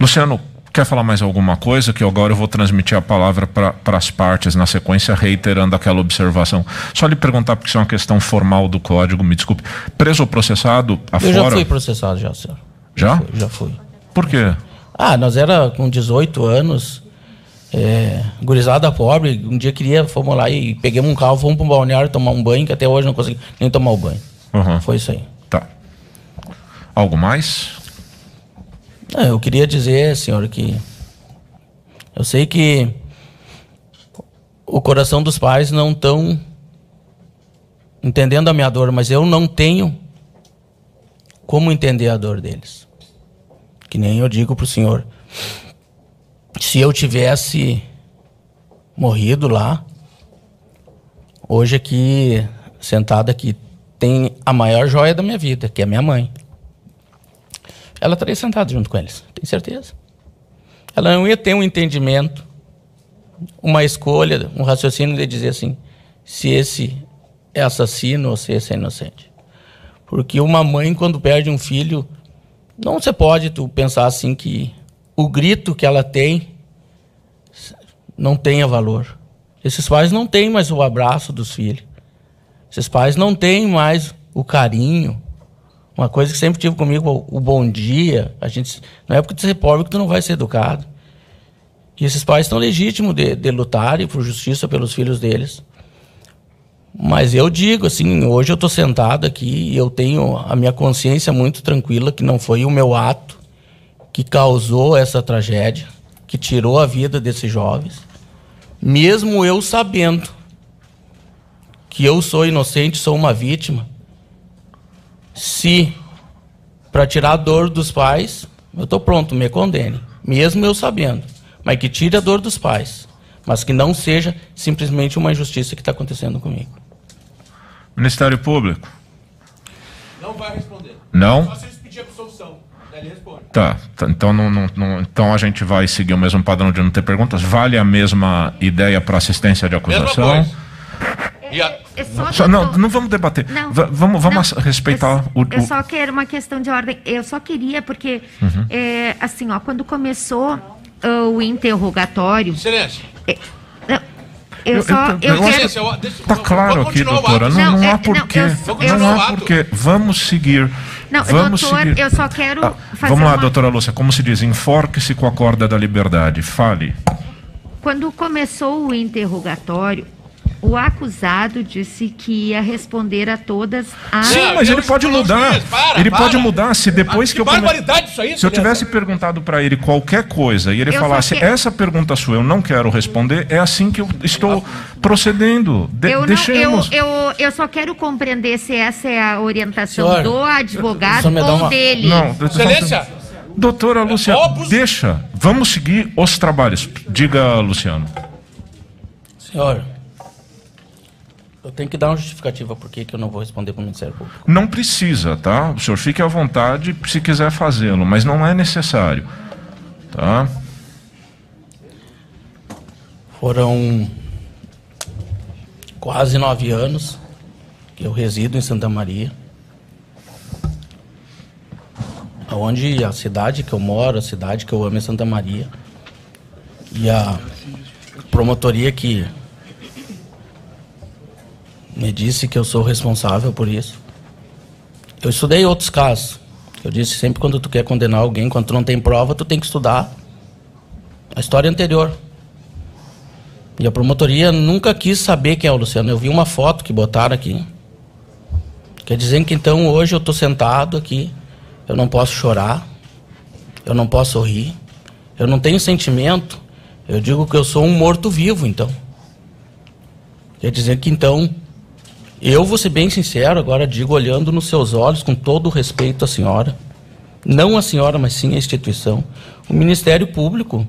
Luciano, quer falar mais alguma coisa? Que agora eu vou transmitir a palavra para as partes, na sequência, reiterando aquela observação. Só lhe perguntar, porque isso é uma questão formal do código, me desculpe. Preso ou processado afora? Eu já fui processado, já, senhor. Já? Já fui. Já fui. Por quê? Ah, nós era com 18 anos, é, gurizada pobre, um dia queria, fomos lá e pegamos um carro, fomos para um balneário tomar um banho, que até hoje não consegui nem tomar o banho. Uhum. Foi isso aí. Tá. Algo mais? Não, eu queria dizer, senhor, que eu sei que o coração dos pais não estão entendendo a minha dor, mas eu não tenho como entender a dor deles. Que nem eu digo pro senhor. Se eu tivesse morrido lá, hoje aqui, sentado aqui, tem a maior joia da minha vida, que é minha mãe ela estaria sentada junto com eles, tenho certeza. Ela não ia ter um entendimento, uma escolha, um raciocínio de dizer assim, se esse é assassino ou se esse é inocente. Porque uma mãe, quando perde um filho, não se pode tu pensar assim que o grito que ela tem não tenha valor. Esses pais não têm mais o abraço dos filhos. Esses pais não têm mais o carinho. Uma coisa que sempre tive comigo, o bom dia. A gente, não é porque tu ser pobre que tu não vai ser educado. E esses pais estão legítimos de, de lutarem por justiça pelos filhos deles. Mas eu digo assim, hoje eu estou sentado aqui e eu tenho a minha consciência muito tranquila que não foi o meu ato que causou essa tragédia, que tirou a vida desses jovens, mesmo eu sabendo que eu sou inocente, sou uma vítima. Se para tirar a dor dos pais, eu estou pronto, me condene, mesmo eu sabendo, mas que tire a dor dos pais, mas que não seja simplesmente uma injustiça que está acontecendo comigo. Ministério Público. Não vai responder. Não? Só se eles pedirem absolução. Daí ele responde. Tá, tá, então, não, não, não- então a gente vai seguir o mesmo padrão de não ter perguntas. Vale a mesma ideia para assistência de Mesma acusação? coisa. E a- É só, Só- não, não vamos debater. Não, Va- vamos vamos não, respeitar eu, o, Eu o- só quero uma questão de ordem. Eu só queria, porque, Uhum. é, assim, ó, quando começou ah, o interrogatório. Excelência. é, não, eu, Eu- só. eu- Eu, eu quero. eu- deixa- Tá vamos- claro aqui, doutora. Não, Não, não é- há não, porquê. eu- Vamos eu- Não há o porquê. Vamos seguir. Não, vamos doutor, seguir. eu só quero Ah, fazer Vamos lá, uma- doutora Lúcia. Como se diz? Enforque-se com a corda da liberdade. Fale. Quando começou o interrogatório, o acusado disse que ia responder a todas as. Sim, mas ele pode mudar. Para, ele para. pode mudar se depois que, que eu come- isso aí, Se eu tivesse perguntado para ele qualquer coisa e ele Eu falasse que- essa pergunta sua eu não quero responder, é assim que eu estou procedendo. De Eu, não, eu, eu, eu só quero compreender se essa é a orientação Senhora, do advogado ou uma- dele. Não, Excelência. Doutora Lúcia, Opus- deixa. Vamos seguir os trabalhos. Diga, Luciano. Senhor, eu tenho que dar uma justificativa por que eu não vou responder para o Ministério Público. Não precisa, tá? O senhor fique à vontade se quiser fazê-lo, mas não é necessário. Tá? Foram quase nove anos que eu resido em Santa Maria. Onde a cidade que eu moro, a cidade que eu amo é Santa Maria. E a promotoria que me disse que eu sou responsável por isso. Eu estudei outros casos. Eu disse sempre quando tu quer condenar alguém, quando tu não tem prova, tu tem que estudar a história anterior. E a promotoria nunca quis saber quem é o Luciano. Eu vi uma foto que botaram aqui. Quer dizer que então hoje eu estou sentado aqui, eu não posso chorar, eu não posso rir, eu não tenho sentimento. Eu digo que eu sou um morto-vivo, então. Quer dizer que então, eu vou ser bem sincero, agora digo olhando nos seus olhos, com todo o respeito à senhora, não a senhora, mas sim a instituição, o Ministério Público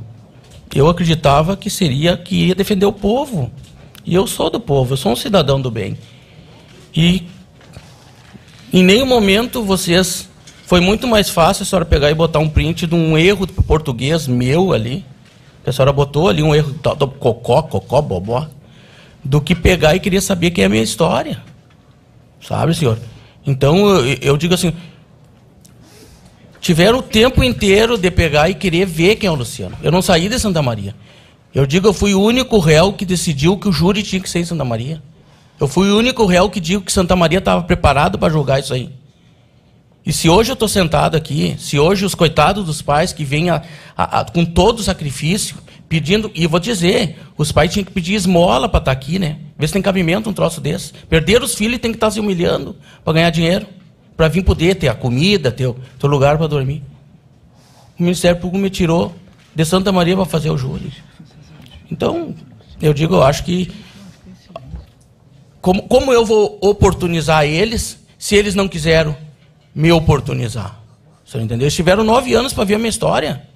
eu acreditava que seria que ia defender o povo. E eu sou do povo, eu sou um cidadão do bem. E em nenhum momento vocês. Foi muito mais fácil a senhora pegar e botar um print de um erro português meu ali. Que a senhora botou ali um erro do, cocó, cocó, bobó. Do que pegar e querer saber quem é a minha história. Sabe, senhor? Então eu, eu digo assim: tiveram o tempo inteiro de pegar e querer ver quem é o Luciano. Eu não saí de Santa Maria. Eu digo, eu fui o único réu que decidiu que o júri tinha que ser em Santa Maria. Eu fui o único réu que digo que Santa Maria estava preparado para julgar isso aí. E se hoje eu estou sentado aqui, se hoje os coitados dos pais que vêm a- a- a- com todo o sacrifício, pedindo, e vou dizer, os pais tinham que pedir esmola para estar aqui, né? Ver se tem cabimento um troço desse. Perder os filhos e tem que estar se humilhando para ganhar dinheiro, para vir poder ter a comida, ter o lugar para dormir. O Ministério Público me tirou de Santa Maria para fazer o júri. Então, eu digo, eu acho que como, como eu vou oportunizar eles se eles não quiseram me oportunizar? Você entendeu? Eles tiveram nove anos para ver a minha história.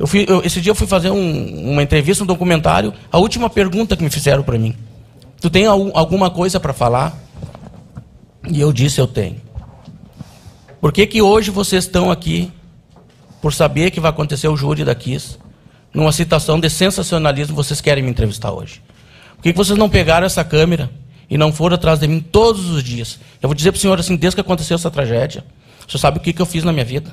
Eu fui, eu- esse dia eu fui fazer um- uma entrevista, um documentário. A última pergunta que me fizeram para mim: Tu tem al- alguma coisa para falar? E eu disse: Eu tenho. Por que, que hoje vocês estão aqui por saber que vai acontecer o júri da Kiss? Numa situação de sensacionalismo, vocês querem me entrevistar hoje? Por que, que vocês não pegaram essa câmera e não foram atrás de mim todos os dias? Eu vou dizer para o senhor assim, desde que aconteceu essa tragédia, o senhor sabe o que, que eu fiz na minha vida?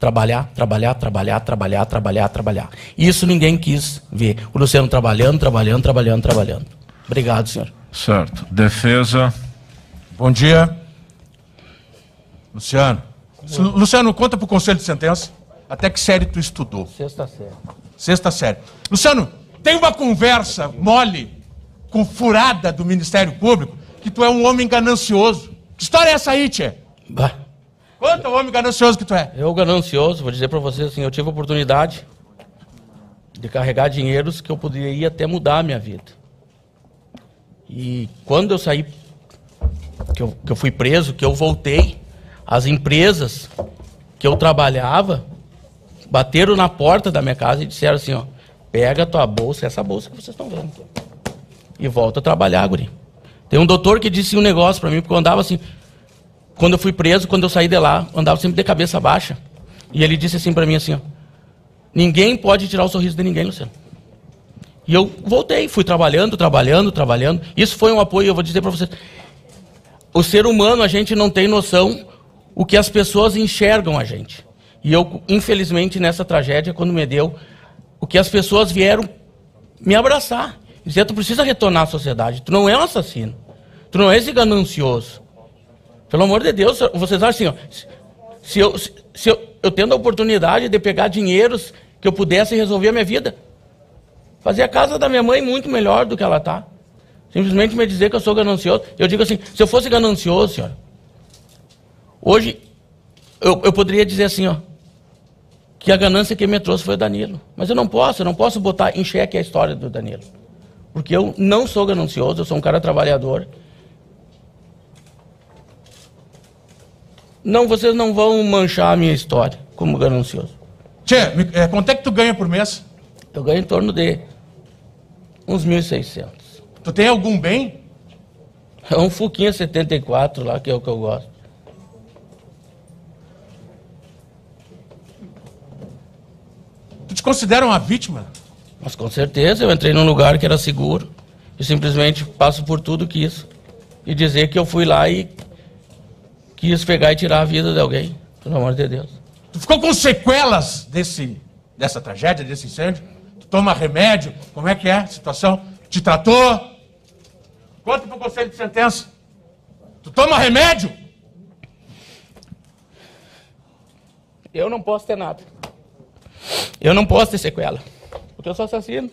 Trabalhar, trabalhar, trabalhar, trabalhar, trabalhar, trabalhar. Isso ninguém quis ver. O Luciano trabalhando, trabalhando, trabalhando, trabalhando. Obrigado, senhor. Certo. Defesa. Bom dia. Luciano. Lu- Luciano, conta pro conselho de sentença. Até que série tu estudou? Sexta série. Sexta série. Luciano, tem uma conversa mole com furada do Ministério Público que tu é um homem ganancioso. Que história é essa aí, Tchê? Bah, Conta o homem ganancioso que tu é. eu ganancioso, vou dizer para vocês assim, eu tive a oportunidade de carregar dinheiros que eu poderia até mudar a minha vida. E quando eu saí, que eu, que eu fui preso, que eu voltei, as empresas que eu trabalhava bateram na porta da minha casa e disseram assim, ó, pega a tua bolsa, essa bolsa que vocês estão vendo e volta a trabalhar, guri. Tem um doutor que disse um negócio para mim, porque eu andava assim, quando eu fui preso, quando eu saí de lá, andava sempre de cabeça baixa. E ele disse assim para mim assim, ó, ninguém pode tirar o sorriso de ninguém, Luciano. E eu voltei, fui trabalhando, trabalhando, trabalhando. Isso foi um apoio, eu vou dizer para vocês. O ser humano, a gente não tem noção o que as pessoas enxergam a gente. E eu, infelizmente, nessa tragédia, quando me deu, o que as pessoas vieram me abraçar. Dizer, tu precisa retornar à sociedade. Tu não é um assassino. Tu não é esse ganancioso. Pelo amor de Deus, vocês acham assim, ó, se- eu, se, se eu, eu tendo a oportunidade de pegar dinheiros que eu pudesse resolver a minha vida, fazer a casa da minha mãe muito melhor do que ela está. Simplesmente me dizer que eu sou ganancioso. Eu digo assim, se eu fosse ganancioso, senhora, hoje eu, eu poderia dizer assim, ó, que a ganância que me trouxe foi o Danilo. Mas eu não posso, eu não posso botar em xeque a história do Danilo. Porque eu não sou ganancioso, eu sou um cara trabalhador. Não, vocês não vão manchar a minha história como ganancioso. Tchê, é, quanto é que tu ganha por mês? Eu ganho em torno de uns 1.600. Tu tem algum bem? É um Fuquinha 74 lá, que é o que eu gosto. Tu te considera uma vítima? Mas com certeza eu entrei num lugar que era seguro e simplesmente passo por tudo que isso. E dizer que eu fui lá e quis pegar e tirar a vida de alguém, pelo amor de Deus. Tu ficou com sequelas desse, dessa tragédia, desse incêndio? Tu toma remédio? Como é que é a situação? Te tratou? Conta pro conselho de sentença. Tu toma remédio? Eu não posso ter nada. Eu não posso ter sequela. Porque eu sou assassino.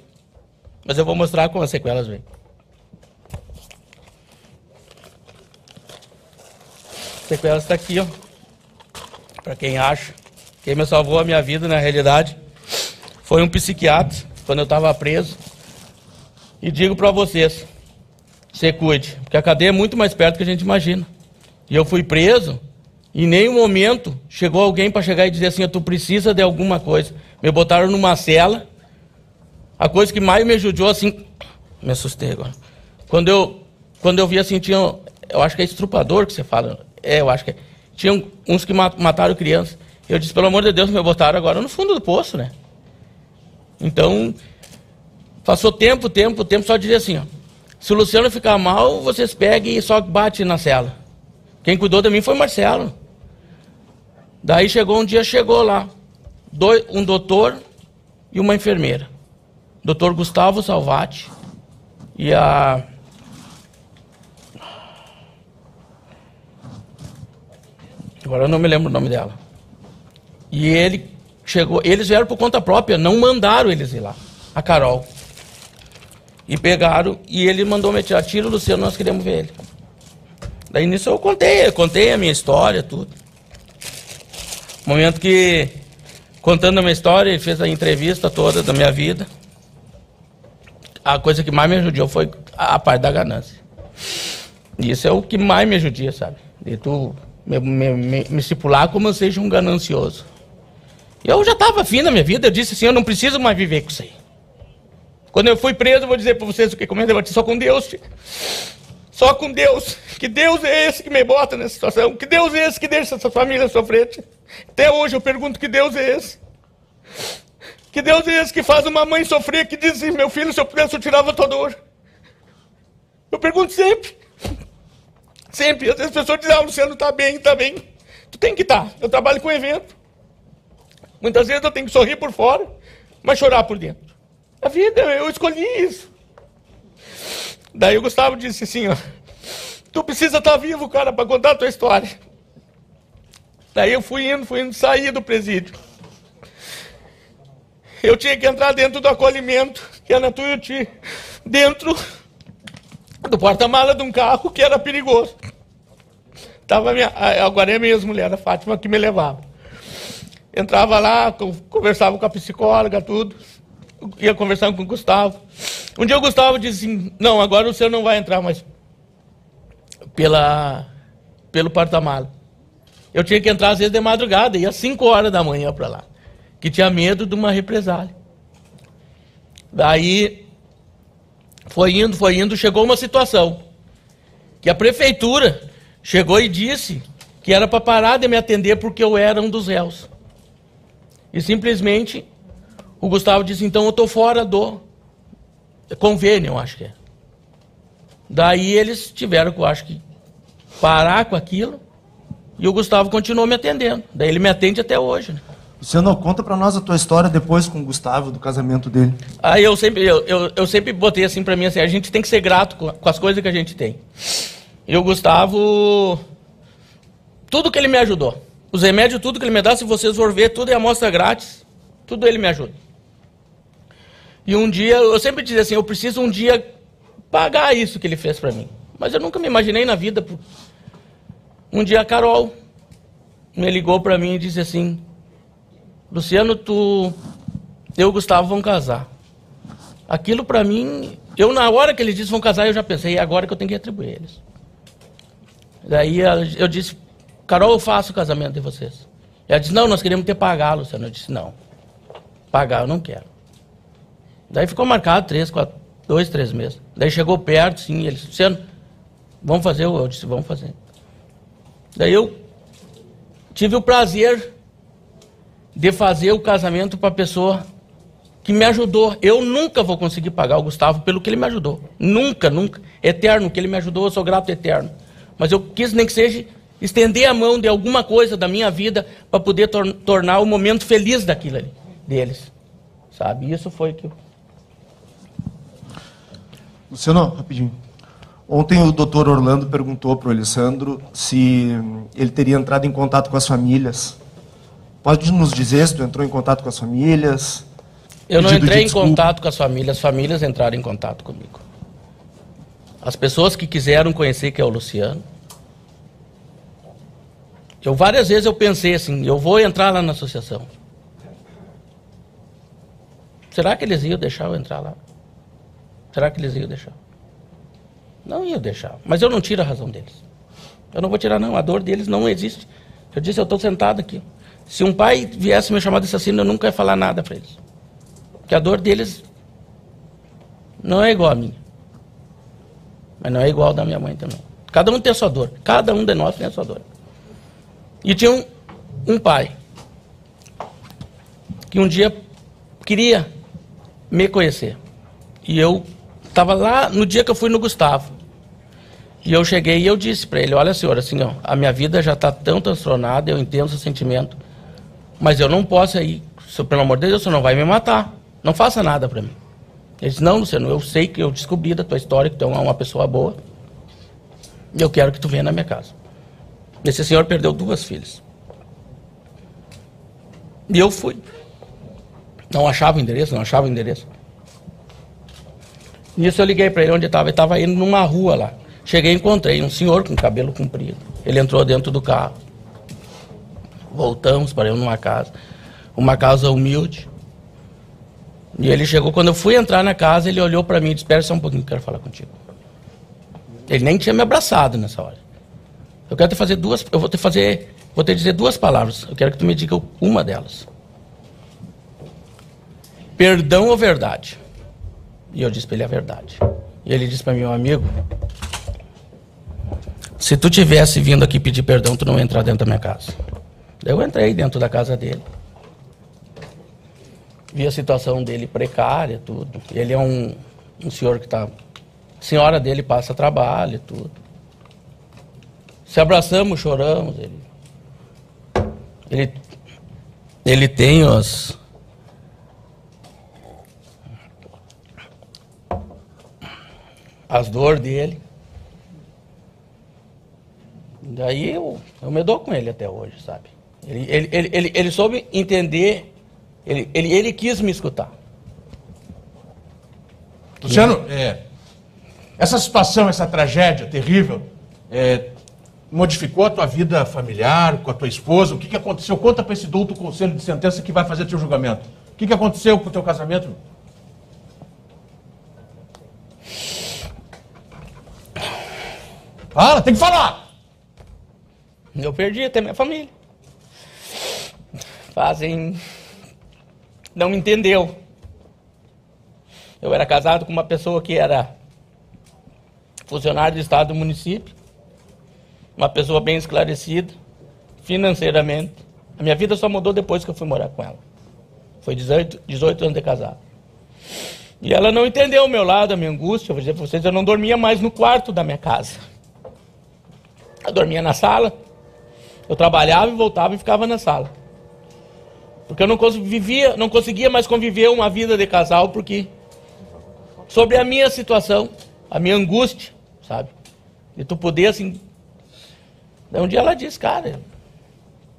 Mas eu vou mostrar como as sequelas vêm. Sequelas está aqui, ó. Para quem acha. Quem me salvou a minha vida, na realidade, foi um psiquiatra, quando eu estava preso. E digo para vocês, se cuide, porque a cadeia é muito mais perto do que a gente imagina. E eu fui preso, e em nenhum momento chegou alguém para chegar e dizer assim, tu precisa de alguma coisa. Me botaram numa cela, a coisa que mais me ajudou, assim, me assustei agora. Quando eu, quando eu vi assim, tinha, eu acho que é estrupador que você fala, é, eu acho que é. Tinha uns que ma- mataram crianças. Eu disse, pelo amor de Deus, me botaram agora no fundo do poço, né? Então, passou tempo, tempo, tempo, só dizer assim, ó. Se o Luciano ficar mal, vocês pegam e só bate na cela. Quem cuidou de mim foi o Marcelo. Daí chegou um dia, chegou lá, dois, um doutor e uma enfermeira. Doutor Gustavo Salvati e a. Agora eu não me lembro o nome dela. E ele chegou, eles vieram por conta própria, não mandaram eles ir lá. A Carol. E pegaram e ele mandou me tirar. Tira o Luciano, nós queremos ver ele. Daí nisso eu contei, eu contei a minha história, tudo. Momento que, contando a minha história, ele fez a entrevista toda da minha vida. A coisa que mais me ajudou foi a, parte da ganância. Isso é o que mais me ajudia, sabe? De tu me, me, me, estipular como eu seja um ganancioso. Eu já estava afim na minha vida, eu disse assim, eu não preciso mais viver com isso aí. Quando eu fui preso, eu vou dizer para vocês o que como eu debati, só com Deus, filho. Só com Deus. Que Deus é esse que me bota nessa situação? Que Deus é esse que deixa essa família sofrer? Até hoje eu pergunto que Deus é esse. Que Deus é esse que faz uma mãe sofrer, que diz assim, meu filho, se eu pudesse, eu tirava tua dor. Eu pergunto sempre. Sempre. As pessoas dizem, ah, Luciano tá bem, tá bem. Tu tem que estar. Eu trabalho com evento. Muitas vezes eu tenho que sorrir por fora, mas chorar por dentro. A vida, eu escolhi isso. Daí o Gustavo disse assim, ó, tu precisa estar vivo, cara, para contar a tua história. Daí eu fui indo, fui indo, saí do presídio. Eu tinha que entrar dentro do acolhimento, que é na Tuiuti, dentro do porta-mala de um carro que era perigoso. Tava minha, agora é minha ex-mulher, a Fátima, que me levava. Entrava lá, conversava com a psicóloga, tudo. Ia conversando com o Gustavo. Um dia o Gustavo disse assim, não, agora o senhor não vai entrar mais pela, pelo porta-mala. Eu tinha que entrar às vezes de madrugada, ia às 5 horas da manhã para lá. Que tinha medo de uma represália. Daí foi indo, foi indo, chegou uma situação que a prefeitura chegou e disse que era para parar de me atender porque eu era um dos réus. E simplesmente o Gustavo disse: então eu estou fora do convênio, eu acho que é. Daí eles tiveram, eu acho que, parar com aquilo e o Gustavo continuou me atendendo. Daí ele me atende até hoje. Né? Luciano, conta para nós a tua história depois com o Gustavo, do casamento dele. Aí eu sempre, eu, eu, eu sempre botei assim para mim, assim, a gente tem que ser grato com, com as coisas que a gente tem. E o Gustavo, tudo que ele me ajudou. Os remédios, tudo que ele me dá, se vocês for ver, tudo é amostra grátis. Tudo ele me ajuda. E um dia, eu sempre dizia assim, eu preciso um dia pagar isso que ele fez para mim. Mas eu nunca me imaginei na vida. Um dia a Carol me ligou para mim e disse assim, Luciano, tu, eu e o Gustavo vamos casar. Aquilo para mim, eu na hora que eles disse vão casar, eu já pensei, é agora que eu tenho que retribuir eles. Daí eu disse, Carol, eu faço o casamento de vocês. Ela disse, não, nós queremos ter pagar, Luciano. Eu disse, não, pagar eu não quero. Daí ficou marcado três, quatro, dois, três meses. Daí chegou perto, sim, ele disse, Luciano, vamos fazer? Eu disse, vamos fazer. Daí eu tive o prazer de fazer o casamento para a pessoa que me ajudou. Eu nunca vou conseguir pagar o Gustavo pelo que ele me ajudou. Nunca, nunca. Eterno, que ele me ajudou, eu sou grato eterno. Mas eu quis nem que seja estender a mão de alguma coisa da minha vida para poder tor tornar o momento feliz daquilo ali, deles. Sabe? Isso foi que eu... Luciano, rapidinho. Ontem o doutor Orlando perguntou para o Alessandro se ele teria entrado em contato com as famílias Pode nos dizer se tu entrou em contato com as famílias? Eu não entrei em contato com as famílias, as famílias entraram em contato comigo. As pessoas que quiseram conhecer que é o Luciano. Eu várias vezes eu pensei assim, eu vou entrar lá na associação. Será que eles iam deixar eu entrar lá? Será que eles iam deixar? Não iam deixar. Mas eu não tiro a razão deles. Eu não vou tirar, não. A dor deles não existe. Eu disse, eu estou sentado aqui. Se um pai viesse me chamar de assassino, eu nunca ia falar nada para eles. Porque a dor deles não é igual a minha. Mas não é igual da minha mãe também. Cada um tem a sua dor. Cada um de nós tem a sua dor. E tinha um, um pai que um dia queria me conhecer. E eu estava lá no dia que eu fui no Gustavo. E eu cheguei e eu disse para ele, olha senhor, assim, ó, a minha vida já está tão transtornada, eu entendo seu sentimento. Mas eu não posso aí, pelo amor de Deus, você não vai me matar. Não faça nada para mim. Ele disse, não, Luciano, eu sei que eu descobri da tua história que tu é uma pessoa boa. E eu quero que tu venha na minha casa. Esse senhor perdeu duas filhas. E eu fui. Não achava o endereço, não achava o endereço. Nisso eu liguei para ele onde estava. Ele estava indo numa rua lá. Cheguei e encontrei um senhor com cabelo comprido. Ele entrou dentro do carro voltamos para eu numa casa, uma casa humilde. E ele chegou, quando eu fui entrar na casa, ele olhou para mim e disse: Espera só um pouquinho, quero falar contigo. Ele nem tinha me abraçado nessa hora. Eu quero te fazer duas, eu vou te fazer, vou te dizer duas palavras. Eu quero que tu me diga uma delas. Perdão ou verdade? E eu disse para ele a verdade. E ele disse para mim, meu amigo, se tu tivesse vindo aqui pedir perdão, tu não ia entrar dentro da minha casa. Eu entrei dentro da casa dele. Vi a situação dele precária, tudo. Ele é um, um senhor que está. Senhora dele passa trabalho, tudo. Se abraçamos, choramos. Ele, ele ele tem os. As dores dele. Daí eu, eu me dou com ele até hoje, sabe? Ele, ele, ele, ele, ele soube entender, ele, ele, ele quis me escutar. Luciano, é, essa situação, essa tragédia terrível, é, modificou a tua vida familiar, com a tua esposa? O que, que aconteceu? Conta para esse douto conselho de sentença que vai fazer teu julgamento. O que, que aconteceu com o teu casamento? Fala, tem que falar! Eu perdi até minha família. Fazem. Não me entendeu. Eu era casado com uma pessoa que era funcionário do Estado do município, uma pessoa bem esclarecida, financeiramente. A minha vida só mudou depois que eu fui morar com ela. Foi 18, 18 anos de casado. E ela não entendeu o meu lado, a minha angústia. Eu vou dizer para vocês, eu não dormia mais no quarto da minha casa. Eu dormia na sala, eu trabalhava e voltava e ficava na sala. Porque eu não, vivia, não conseguia mais conviver uma vida de casal, porque sobre a minha situação, a minha angústia, sabe? E tu poder assim. Um dia ela disse, cara,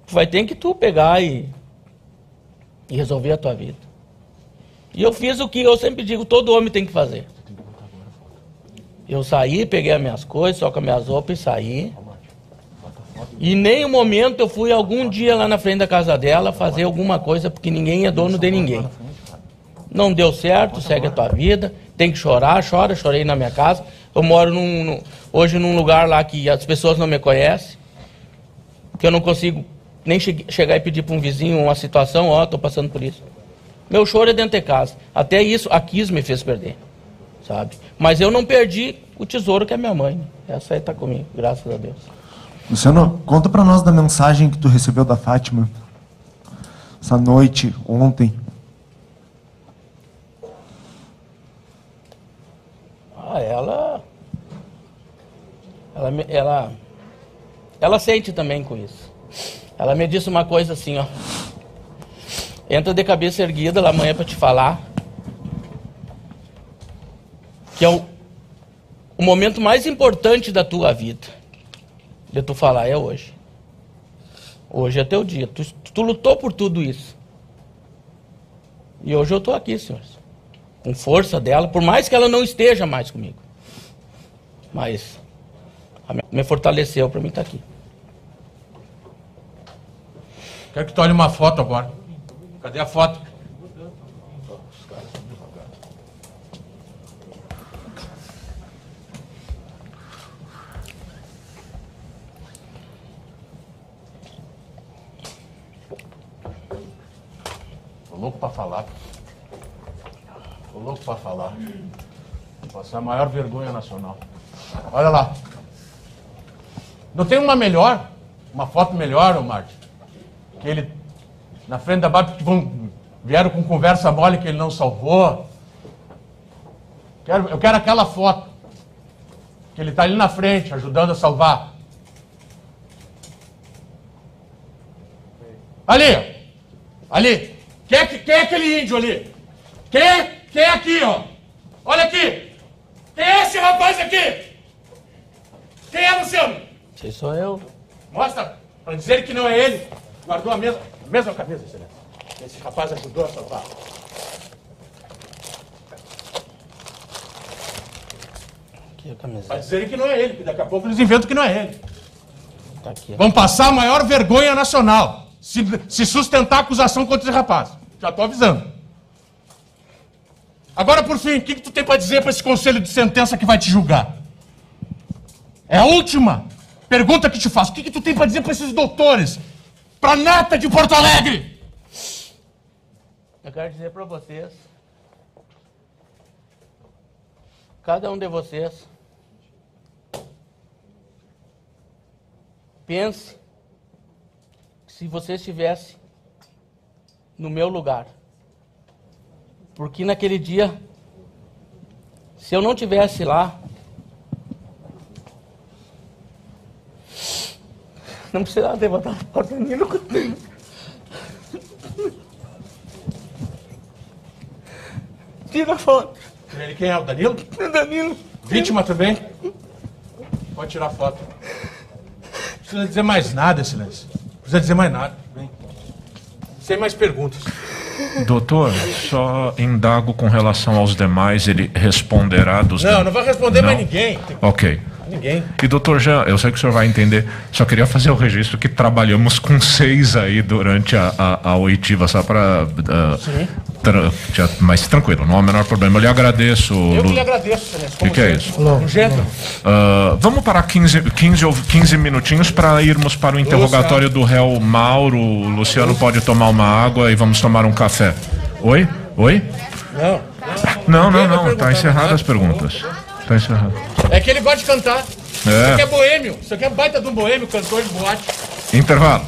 tu vai ter que tu pegar e, e resolver a tua vida. E eu fiz o que eu sempre digo, todo homem tem que fazer. Eu saí, peguei as minhas coisas, só com as minhas roupas e saí. E em nenhum momento eu fui algum dia lá na frente da casa dela fazer alguma coisa, porque ninguém é dono de ninguém. Não deu certo, segue a tua vida, tem que chorar, chora, chorei na minha casa. Eu moro num, num, hoje num lugar lá que as pessoas não me conhecem, que eu não consigo nem che chegar e pedir para um vizinho uma situação, ó, oh, estou passando por isso. Meu choro é dentro de casa. Até isso a Kiss me fez perder, sabe? Mas eu não perdi o tesouro que é minha mãe. Essa aí está comigo, graças a Deus. Luciano, conta para nós da mensagem que tu recebeu da Fátima essa noite, ontem. Ah, ela, ela, ela, ela sente também com isso. Ela me disse uma coisa assim, ó. Entra de cabeça erguida lá amanhã para te falar que é o, o momento mais importante da tua vida de tu falar é hoje. Hoje é teu dia. Tu, tu lutou por tudo isso. E hoje eu estou aqui, senhores. Com força dela, por mais que ela não esteja mais comigo. Mas me fortaleceu para mim estar tá aqui. Quero que tu olhe uma foto agora. Cadê a foto? louco para falar. Tô louco para falar. Passar a maior vergonha nacional. Olha lá. Não tem uma melhor? Uma foto melhor, ô Marte? Que ele, na frente da que vão, vieram com conversa mole que ele não salvou. Quero, eu quero aquela foto. Que ele está ali na frente, ajudando a salvar. Ali! Ali! Quem é, quem é aquele índio ali? Quem é? Quem é aqui, ó? Olha aqui! Quem é esse rapaz aqui? Quem é, Luciano? Esse sou eu. Mostra, para dizer que não é ele. Guardou a mesma, a mesma camisa, excelência. Esse rapaz ajudou a salvar. Aqui a camisa. Para dizer que não é ele, que daqui a pouco eles inventam que não é ele. Tá aqui. Vão passar a maior vergonha nacional se, se sustentar a acusação contra esse rapaz. Já estou avisando. Agora, por fim, o que, que tu tem para dizer para esse conselho de sentença que vai te julgar? É a última pergunta que te faço. O que, que tu tem para dizer para esses doutores? Para nata de Porto Alegre? Eu quero dizer para vocês, cada um de vocês, pense se você estivesse no meu lugar. Porque naquele dia, se eu não tivesse lá, não precisava levantar a porta nem no Tira a foto. Ele quem é? O Danilo? É Danilo. Vítima também? Pode tirar a foto. Não precisa dizer mais nada, Silêncio. Não precisa dizer mais nada. Sem mais perguntas. Doutor, só indago com relação aos demais, ele responderá dos Não, não vai responder Não? mais ninguém. Ok. Ninguém. E doutor Jean, eu sei que o senhor vai entender, só queria fazer o registro que trabalhamos com seis aí durante a, a, a oitiva, só para. mas tranquilo, não há o menor problema. Eu lhe agradeço. Eu Lu- lhe agradeço. O que, que é isso? Nojento. Ah, vamos parar 15, 15, ou 15 minutinhos para irmos para o interrogatório do réu Mauro. O Luciano pode tomar uma água e vamos tomar um café. Oi? Oi? Não. Não, não, não. Está encerradas nada. as perguntas. Está encerrado. É que ele gosta de cantar. Isso aqui É. é boêmio. Isso aqui é baita de um boêmio, cantor de boate. Intervalo.